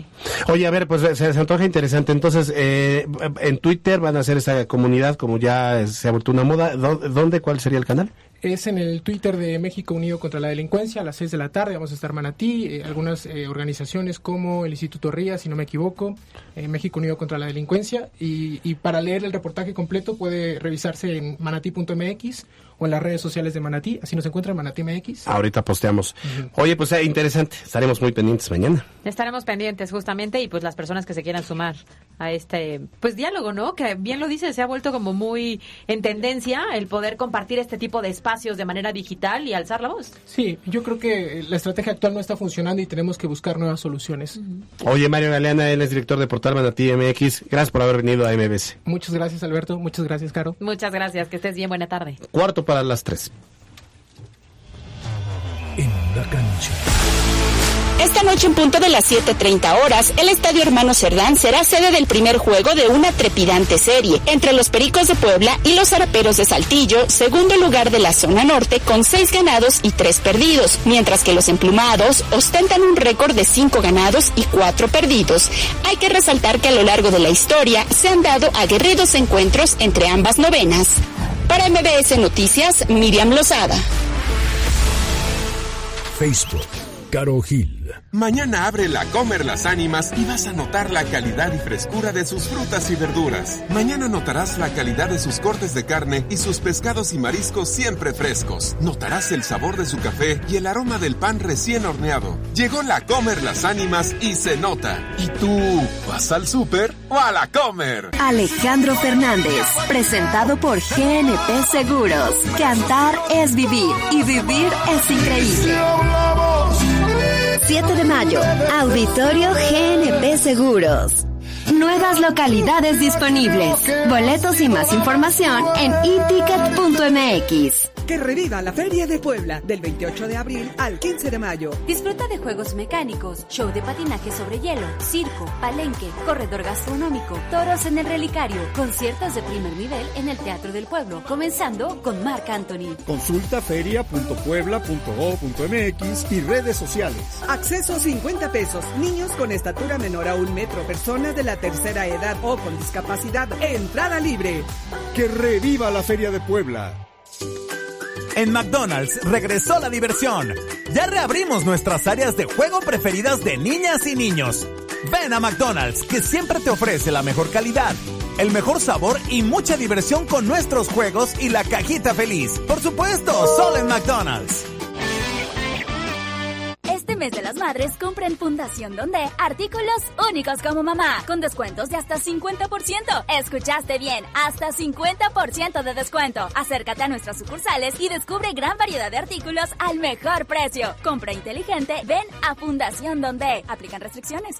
Oye, a ver, pues se, se antoja interesante. Entonces, eh, en Twitter van a hacer esta comunidad, como ya se ha vuelto una moda. ¿Dó- ¿Dónde? ¿Cuál sería el canal? Es en el Twitter de México Unido contra la Delincuencia a las 6 de la tarde. Vamos a estar Manatí, eh, algunas eh, organizaciones como el Instituto Ría, si no me equivoco, eh, México Unido contra la Delincuencia. Y, y para leer el reportaje completo puede revisarse en manatí.mx o en las redes sociales de Manatí. Así nos encuentra Manatí MX. Ahorita posteamos. Oye, pues eh, interesante. Estaremos muy pendientes mañana. Estaremos pendientes justamente y pues las personas que se quieran sumar a este pues diálogo, ¿no? Que bien lo dice, se ha vuelto como muy en tendencia el poder compartir este tipo de espacios de manera digital y alzar la voz. Sí, yo creo que la estrategia actual no está funcionando y tenemos que buscar nuevas soluciones. Oye, Mario Galeana, él es director de Portal Manatí MX. Gracias por haber venido a MBS. Muchas gracias, Alberto. Muchas gracias, Caro. Muchas gracias, que estés bien, buena tarde. Cuarto para las tres. En la cancha. Esta noche en punto de las 7.30 horas, el Estadio Hermano Cerdán será sede del primer juego de una trepidante serie entre los Pericos de Puebla y los Zaraperos de Saltillo, segundo lugar de la zona norte con seis ganados y tres perdidos, mientras que los emplumados ostentan un récord de cinco ganados y cuatro perdidos. Hay que resaltar que a lo largo de la historia se han dado aguerridos encuentros entre ambas novenas. Para MBS Noticias, Miriam Lozada. Facebook, Caro Gil. Mañana abre la Comer Las Ánimas y vas a notar la calidad y frescura de sus frutas y verduras. Mañana notarás la calidad de sus cortes de carne y sus pescados y mariscos siempre frescos. Notarás el sabor de su café y el aroma del pan recién horneado. Llegó la Comer Las Ánimas y se nota. ¿Y tú vas al súper o a la Comer? Alejandro Fernández, presentado por GNP Seguros. Cantar es vivir y vivir es increíble. 7 de mayo, Auditorio GNP Seguros. Nuevas localidades disponibles. Boletos y más información en eticket.mx. Que reviva la Feria de Puebla del 28 de abril al 15 de mayo. Disfruta de juegos mecánicos, show de patinaje sobre hielo, circo, palenque, corredor gastronómico, toros en el relicario, conciertos de primer nivel en el Teatro del Pueblo, comenzando con Marc Anthony. Consulta feria.puebla.go.mx y redes sociales. Acceso 50 pesos. Niños con estatura menor a un metro, personas de la tercera edad o con discapacidad. Entrada libre. Que reviva la Feria de Puebla. En McDonald's regresó la diversión. Ya reabrimos nuestras áreas de juego preferidas de niñas y niños. Ven a McDonald's, que siempre te ofrece la mejor calidad, el mejor sabor y mucha diversión con nuestros juegos y la cajita feliz. Por supuesto, solo en McDonald's. Mes de las madres compra en Fundación Donde artículos únicos como mamá, con descuentos de hasta 50%. Escuchaste bien, hasta 50% de descuento. Acércate a nuestras sucursales y descubre gran variedad de artículos al mejor precio. Compra inteligente, ven a Fundación Donde. Aplican restricciones.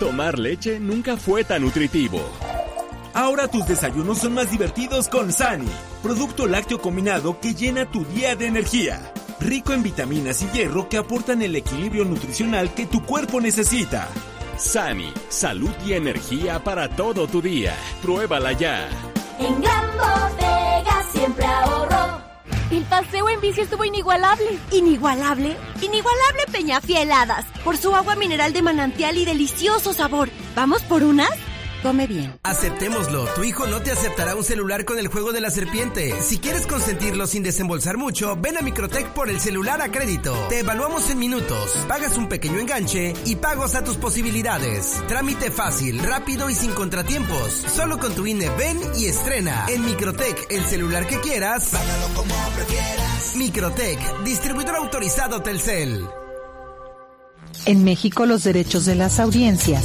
Tomar leche nunca fue tan nutritivo. Ahora tus desayunos son más divertidos con Sani, producto lácteo combinado que llena tu día de energía. Rico en vitaminas y hierro que aportan el equilibrio nutricional que tu cuerpo necesita. Sani, salud y energía para todo tu día. Pruébala ya. En Gran siempre ahorro. El paseo en bici estuvo inigualable. ¿Inigualable? Inigualable Peñafieladas, por su agua mineral de manantial y delicioso sabor. ¿Vamos por unas? Come bien. Aceptémoslo, tu hijo no te aceptará un celular con el juego de la serpiente. Si quieres consentirlo sin desembolsar mucho, ven a Microtech por el celular a crédito. Te evaluamos en minutos, pagas un pequeño enganche y pagos a tus posibilidades. Trámite fácil, rápido y sin contratiempos. Solo con tu INE ven y estrena. En Microtech, el celular que quieras. Págalo como prefieras. Microtech, distribuidor autorizado Telcel. En México los derechos de las audiencias,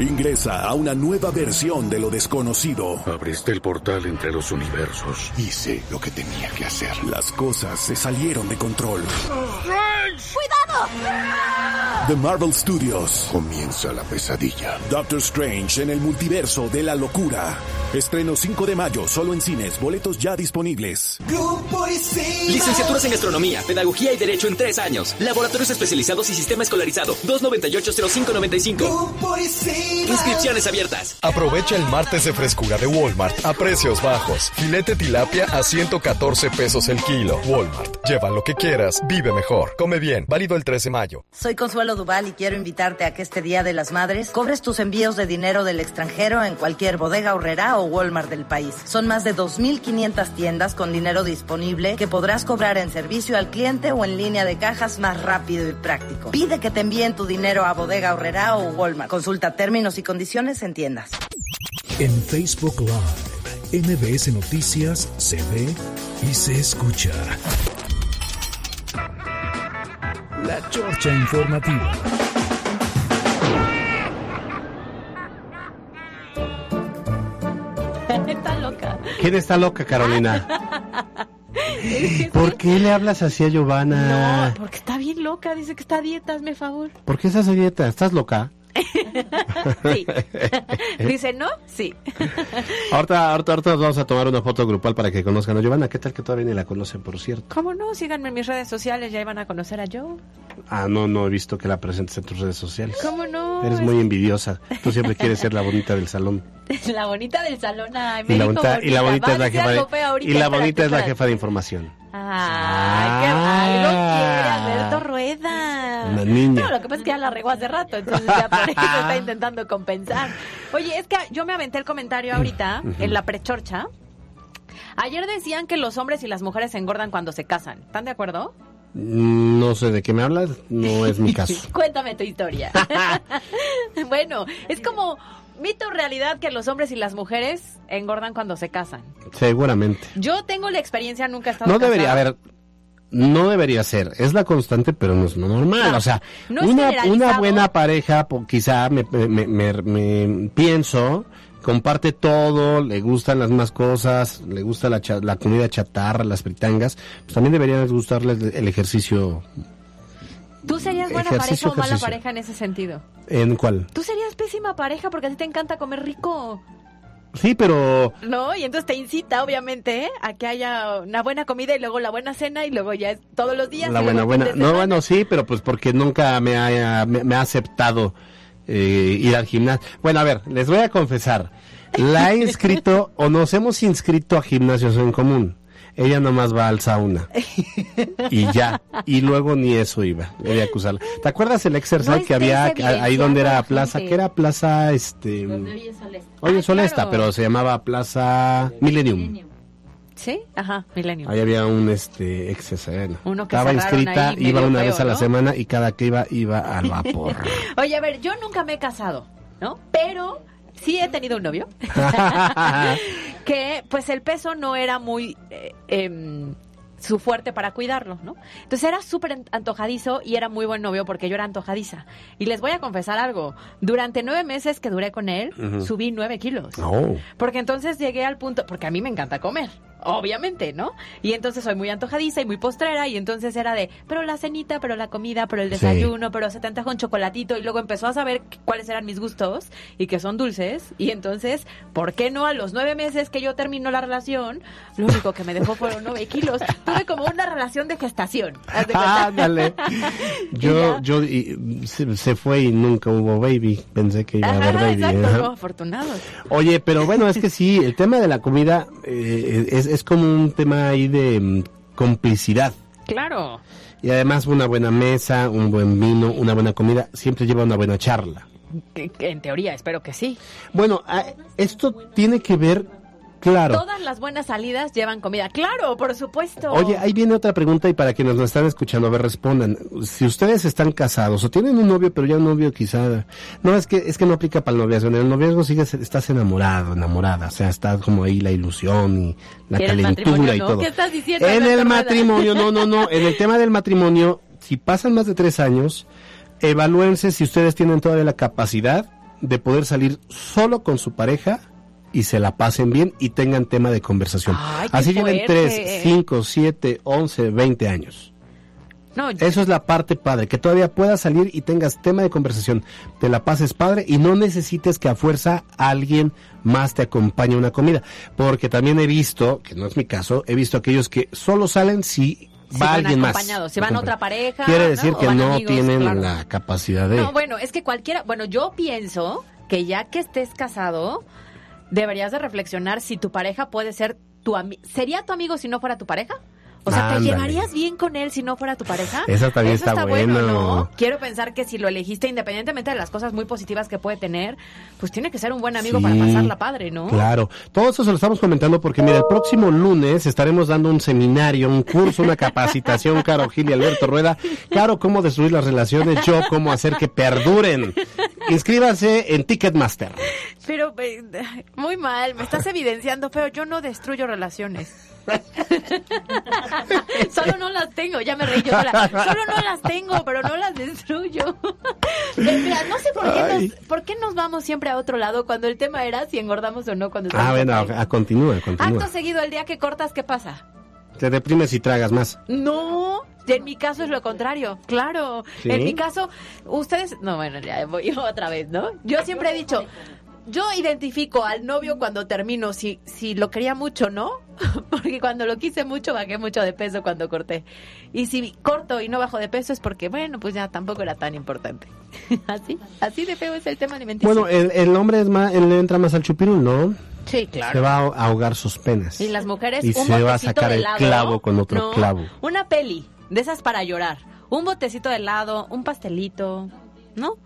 Ingresa a una nueva versión de lo desconocido. Abriste el portal entre los universos. Hice lo que tenía que hacer. Las cosas se salieron de control. ¡Cuidado! The Marvel Studios. Comienza la pesadilla. Doctor Strange en el multiverso de la locura. Estreno 5 de mayo, solo en cines. Boletos ya disponibles. Licenciaturas en Gastronomía, Pedagogía y Derecho en tres años. Laboratorios especializados y sistema escolarizado. 298-0595. Inscripciones abiertas. Aprovecha el martes de frescura de Walmart a precios bajos. Filete tilapia a 114 pesos el kilo. Walmart. Lleva lo que quieras, vive mejor. Come bien. Válido el 13 de mayo. Soy Consuelo Duval y quiero invitarte a que este Día de las Madres cobres tus envíos de dinero del extranjero en cualquier bodega horrera o Walmart del país. Son más de 2.500 tiendas con dinero disponible que podrás cobrar en servicio al cliente o en línea de cajas más rápido y práctico. Pide que te envíen tu dinero a bodega horrera o Walmart. Consulta términos y condiciones en tiendas. En Facebook Live, MBS Noticias se ve y se escucha. La Chorcha Informativa. Está loca. ¿Quién está loca, Carolina? ¿Por qué le hablas así a Giovanna? No, porque está bien loca. Dice que está a dieta, hazme favor. ¿Por qué estás a dieta? ¿Estás loca? Sí. Dice, ¿no? Sí. Ahorita, ahorita, ahorita vamos a tomar una foto grupal para que conozcan a Giovanna. ¿Qué tal que todavía ni la conocen, por cierto? ¿Cómo no? Síganme en mis redes sociales, ya iban a conocer a Joe. Ah, no, no he visto que la presentes en tus redes sociales. ¿Cómo no? Eres muy envidiosa. Tú siempre quieres ser la bonita del salón. La bonita del salón. Ay, me Y la bonita, y la bonita es la jefa de, y la bonita es la jefa de información. Ay, qué algo quiere Alberto Rueda. Una niña. No, lo que pasa es que ya la regó hace rato, entonces ya por eso está intentando compensar. Oye, es que yo me aventé el comentario ahorita en la prechorcha. Ayer decían que los hombres y las mujeres se engordan cuando se casan. ¿Están de acuerdo? No sé de qué me hablas, no es mi caso. Cuéntame tu historia. bueno, es como mito realidad que los hombres y las mujeres engordan cuando se casan. Seguramente. Yo tengo la experiencia, nunca he estado No debería, a casada. ver, no debería ser. Es la constante, pero no es lo normal. O sea, no una, una buena pareja, quizá me, me- me- me pienso, comparte todo, le gustan las mismas cosas, le gusta la, cha- la comida chatarra, las fritangas, pues también deberían gustarles el ejercicio. ¿Tú serías buena Ejercicio, pareja o mala pareja en ese sentido? ¿En cuál? Tú serías pésima pareja porque a ti te encanta comer rico, Sí, pero ¿no? Y entonces te incita, obviamente, ¿eh? a que haya una buena comida y luego la buena cena y luego ya es todos los días. la buena, buena. No, bueno, sí, pero pues porque nunca me ha, me, me ha aceptado eh, ir al gimnasio. Bueno, a ver, les voy a confesar. La he inscrito o nos hemos inscrito a gimnasios en común. Ella nomás va al sauna. Y ya. Y luego ni eso iba. Voy a acusarla. ¿Te acuerdas el exercise No que había ahí donde era plaza? gente. que era plaza, este... Oye, Solesta. Oye, Ah, Solesta, claro. pero se llamaba Plaza Millennium. ¿Sí? Ajá, Milenio. Ahí había un este exceso. Uno que Estaba inscrita, ahí iba una feo, vez a la ¿no? semana y cada que iba iba al vapor. Oye, a ver, yo nunca me he casado, ¿no? Pero sí he tenido un novio. que pues el peso no era muy eh, em, su fuerte para cuidarlo, ¿no? Entonces era súper an- antojadizo y era muy buen novio porque yo era antojadiza. Y les voy a confesar algo. Durante nueve meses que duré con él, subí nueve kilos. Oh. Porque entonces llegué al punto, porque a mí me encanta comer, obviamente, ¿no? Y entonces soy muy antojadiza y muy postrera y entonces era de, pero la cenita, pero la comida, pero el Sí. desayuno, pero se te antoja un chocolatito y luego empezó a saber cuáles eran mis gustos y que son dulces y entonces, ¿por qué no a los nueve meses que yo termino la relación, lo único que me dejó fueron nueve kilos? Tuve como una relación de gestación. Ándale. Yo, yo, y, se, se fue y nunca hubo baby. Pensé que iba a haber baby. exacto, ajá. no, afortunados. Oye, pero bueno, es que sí, el tema de la comida eh, es, es como un tema ahí de mm, complicidad. Claro. Y además una buena mesa, un buen vino, una buena comida, siempre lleva una buena charla. Que- que En teoría, espero que sí. Bueno, ah, esto tiene que ver Claro. Todas las buenas salidas llevan comida. Claro, por supuesto. Oye, ahí viene otra pregunta y para quienes nos están escuchando, a ver, respondan. Si ustedes están casados o tienen un novio, pero ya un novio quizá... No, es que es que no aplica para el noviazgo. En el noviazgo sigues, estás enamorado, enamorada. O sea, está como ahí la ilusión y la ¿Quieres calentura y no? todo. ¿Qué estás diciendo, En el matrimonio, no, no, no. En el tema del matrimonio, si pasan más de tres años, evalúense si ustedes tienen todavía la capacidad de poder salir solo con su pareja y se la pasen bien y tengan tema de conversación. Ay, Así lleven fuerte. 3, 5, 7, 11, 20 años. No, Eso es la parte padre, que todavía puedas salir y tengas tema de conversación, te la pases padre y no necesites que a fuerza alguien más te acompañe a una comida. Porque también he visto, que no es mi caso, he visto aquellos que solo salen si va van alguien más. si van otra pareja. Quiere decir que no amigos, tienen claro. la capacidad de... No, bueno, es que cualquiera, bueno, yo pienso que ya que estés casado, deberías de reflexionar si tu pareja puede ser tu amigo. ¿Sería tu amigo si no fuera tu pareja? O sea, ¿te Ándale. llevarías bien con él si no fuera tu pareja? Esa también Eso está bueno, bueno. ¿no? Quiero pensar que si lo elegiste, independientemente de las cosas muy positivas que puede tener, pues tiene que ser un buen amigo Sí, para pasarla padre, ¿no? Claro, todo eso se lo estamos comentando porque mira, el próximo lunes estaremos dando un seminario, un curso, una capacitación, Caro Gil y Alberto Rueda. Claro, cómo destruir las relaciones, yo cómo hacer que perduren. Inscríbanse en Ticketmaster. Pero eh, muy mal, me estás evidenciando feo. Yo no destruyo relaciones. Solo no las tengo, ya me reí yo sola. Solo no las tengo, pero no las destruyo. Mira, no sé por qué, nos, por qué nos vamos siempre a otro lado cuando el tema era si engordamos o no cuando Ah, estamos bueno, al aire. a, continúa, continúa. Acto seguido, el día que cortas, ¿qué pasa? Te deprimes y tragas más. No, en mi caso es lo contrario, claro. ¿Sí? En mi caso, ustedes, no, bueno, ya voy otra vez, ¿no? Yo siempre he dicho, yo identifico al novio cuando termino, si, si lo quería mucho, ¿no? Porque cuando lo quise mucho, bajé mucho de peso cuando corté. Y si corto y no bajo de peso es porque, bueno, pues ya tampoco era tan importante. así, así de feo es el tema alimenticio. Bueno, el, el hombre es más, él le entra más al chupirul, ¿no? Sí, claro. Se va a ahogar sus penas. Y las mujeres, Y un se va a sacar el helado, clavo con otro no, clavo. Una peli, de esas para llorar. Un botecito de helado, un pastelito, ¿no?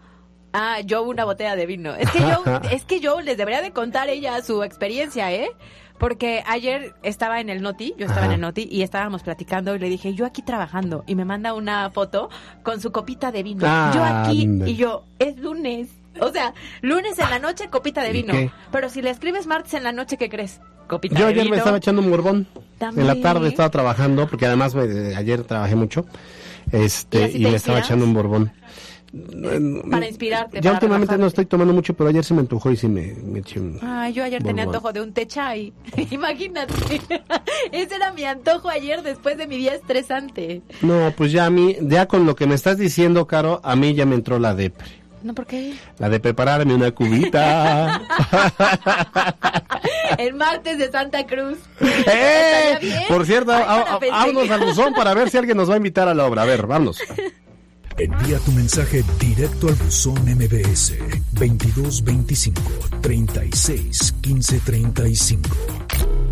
Ah, yo una botella de vino. Es que yo, es que yo les debería de contar ella su experiencia, ¿eh? Porque ayer estaba en el Noti, yo estaba Ajá. en el Noti y estábamos platicando y le dije, yo aquí trabajando. Y me manda una foto con su copita de vino. Ah, yo aquí y yo, es lunes. O sea, lunes en la noche, copita de ¿Y vino. qué? Pero si le escribes martes en la noche, ¿qué crees? Copita Yo de ayer vino. me estaba echando un borbón. En la tarde estaba trabajando, porque además eh, ayer trabajé mucho. Este, ¿Y me estaba echando un borbón. Para inspirarte. Ya últimamente no estoy tomando mucho, pero ayer se me antojó y sí me, me eché un... Ay, yo ayer tenía antojo de un té chai. Imagínate. Ese era mi antojo ayer después de mi día estresante. No, pues ya a mí, ya con lo que me estás diciendo, Caro, a mí ya me entró la depre. ¿No por qué? La de prepararme una cubita. El martes de Santa Cruz. ¡Eh! Por cierto, vámonos al buzón para ver si alguien nos va a invitar a la obra. A ver, vámonos. Envía tu mensaje directo al buzón MBS 2225 36 15 35.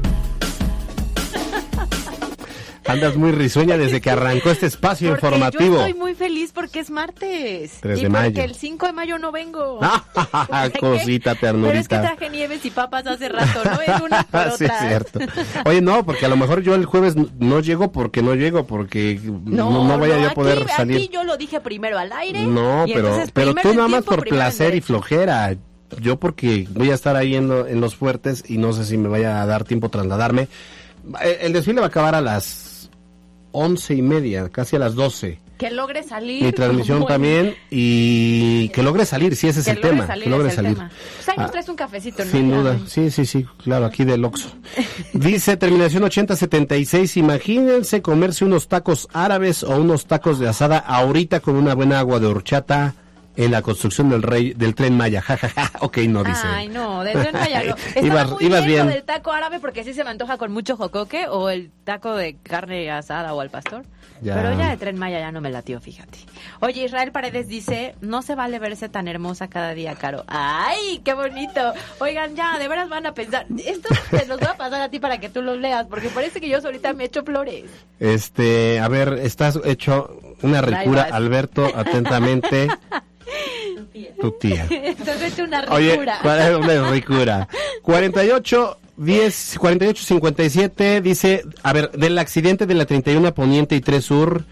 Andas muy risueña desde que arrancó este espacio Porque informativo. yo estoy muy feliz porque es martes. 3 y de porque mayo. el 5 de mayo no vengo. Ah. Cosita, Pero es que ternurita. traje nieves y papas hace rato, ¿no? Es una por sí, es cierto. Oye, no, porque a lo mejor yo el jueves no llego porque no llego, porque no, no vaya yo a poder aquí, salir. Aquí yo lo dije primero al aire. No, y pero, pero tú nada más por placer y flojera. Yo porque voy a estar ahí en, lo- en los fuertes y no sé si me vaya a dar tiempo trasladarme. El, el desfile va a acabar a las once y media, casi a las doce. Que logre salir. Mi transmisión también y que logre salir, si ese es Que el tema, salir que logre salir. tema. Pues nos Ah, traes un cafecito, ¿no? Sin duda, sí, sí, sí, claro, aquí del Oxxo. Dice terminación 8076, imagínense comerse unos tacos árabes o unos tacos de asada ahorita con una buena agua de horchata en la construcción del rey del tren Maya. Ja, ja, ja. Ok, no dice. Ay, no, del tren Maya no. Estaba Ibas- muy ibas bien, del taco árabe porque sí se me antoja con mucho jocoque o el taco de carne asada o al pastor. Ya. Pero ya de tren Maya ya no me latió, fíjate. Oye, Israel Paredes dice, no se vale verse tan hermosa cada día, Caro. ¡Ay, qué bonito! Oigan, ya, de veras van a pensar. Esto te los voy a pasar a ti para que tú los leas, porque parece que yo solita me echo flores. Este, a ver, estás hecho una ricura. Alberto, atentamente. Tu tía. He hecho una Oye, ricura. ¿cuál es una ricura? 48 10, 48, 57 dice, a ver, del accidente de la 31 Poniente y 3 Sur,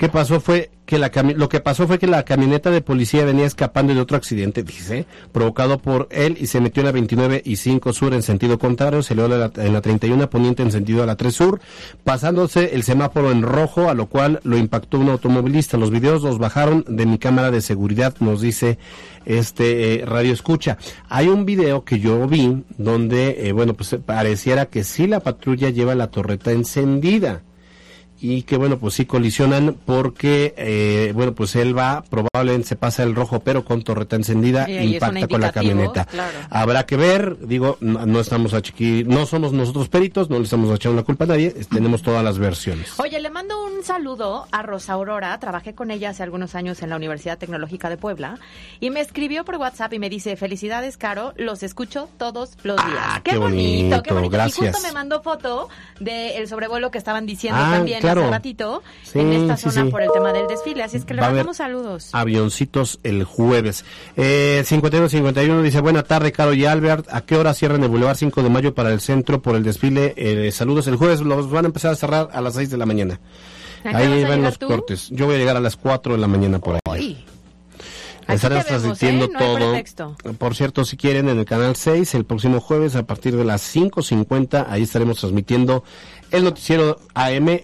¿qué pasó? Fue que la lo que pasó fue que la camioneta de policía venía escapando de otro accidente, dice, provocado por él y se metió en la 29 y 5 Sur en sentido contrario, se le la, en la 31 Poniente en sentido a la 3 Sur, pasándose el semáforo en rojo, a lo cual lo impactó un automovilista. Los videos los bajaron de mi cámara de seguridad, nos dice este eh, radio escucha. Hay un video que yo vi donde, eh, bueno, pues pareciera que sí la patrulla lleva la torreta encendida y que bueno pues sí colisionan porque eh, bueno pues él va probablemente se pasa el rojo pero con torreta encendida un impacta con la camioneta claro. habrá que ver digo no, no estamos a chiqui no somos nosotros peritos no le estamos echando la culpa a nadie tenemos todas las versiones Oye, le mando un saludo a Rosa Aurora. Trabajé con ella hace algunos años en la Universidad Tecnológica de Puebla y me escribió por WhatsApp y me dice, felicidades, Caro, los escucho todos los días. Ah, qué bonito, qué bonito. gracias. Y justo me mandó foto del sobrevuelo que estaban diciendo Ah, también claro. Hace ratito Sí, en esta sí, zona sí. por el tema del desfile. Así es que le mandamos saludos. avioncitos el jueves. Eh, 51-51 dice, buena tarde, Caro y Albert. ¿A qué hora cierran el Boulevard 5 de Mayo para el centro por el desfile? Eh, saludos el jueves, los van a empezar a cerrar a las 6 de la mañana. ¿A qué Ahí van los tú? cortes. Yo voy a llegar a las 4 de la mañana por ahí. Estaremos vemos, transmitiendo ¿eh? No todo. Por cierto, si quieren, en el canal 6, el próximo jueves, a partir de las 5.50, ahí estaremos transmitiendo el noticiero AM,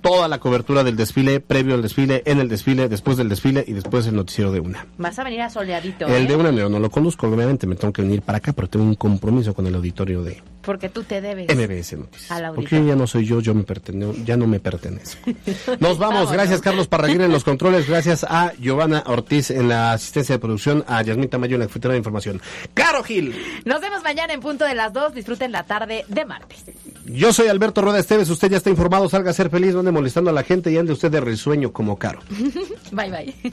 toda la cobertura del desfile, previo al desfile, en el desfile, después del desfile y después el noticiero de una. Vas a venir a soleadito, El ¿eh? de una no, no lo conozco, obviamente me tengo que venir para acá, pero tengo un compromiso con el auditorio de Porque tú te debes MBS Noticias. al Porque ya no soy yo, yo me pertenezco, ya no me pertenezco. Nos vamos, gracias Carlos Parraguín en los controles, gracias a Giovanna Ortiz en la asistencia de producción, a Yasmín Tamayo en la jefatura de información. Caro Gil, Nos vemos mañana en punto de las 2. Disfruten la tarde de martes. yo soy Alberto Rueda Esteves, usted ya está informado, salga a ser feliz, no ande molestando a la gente y ande usted de risueño como Caro. bye bye.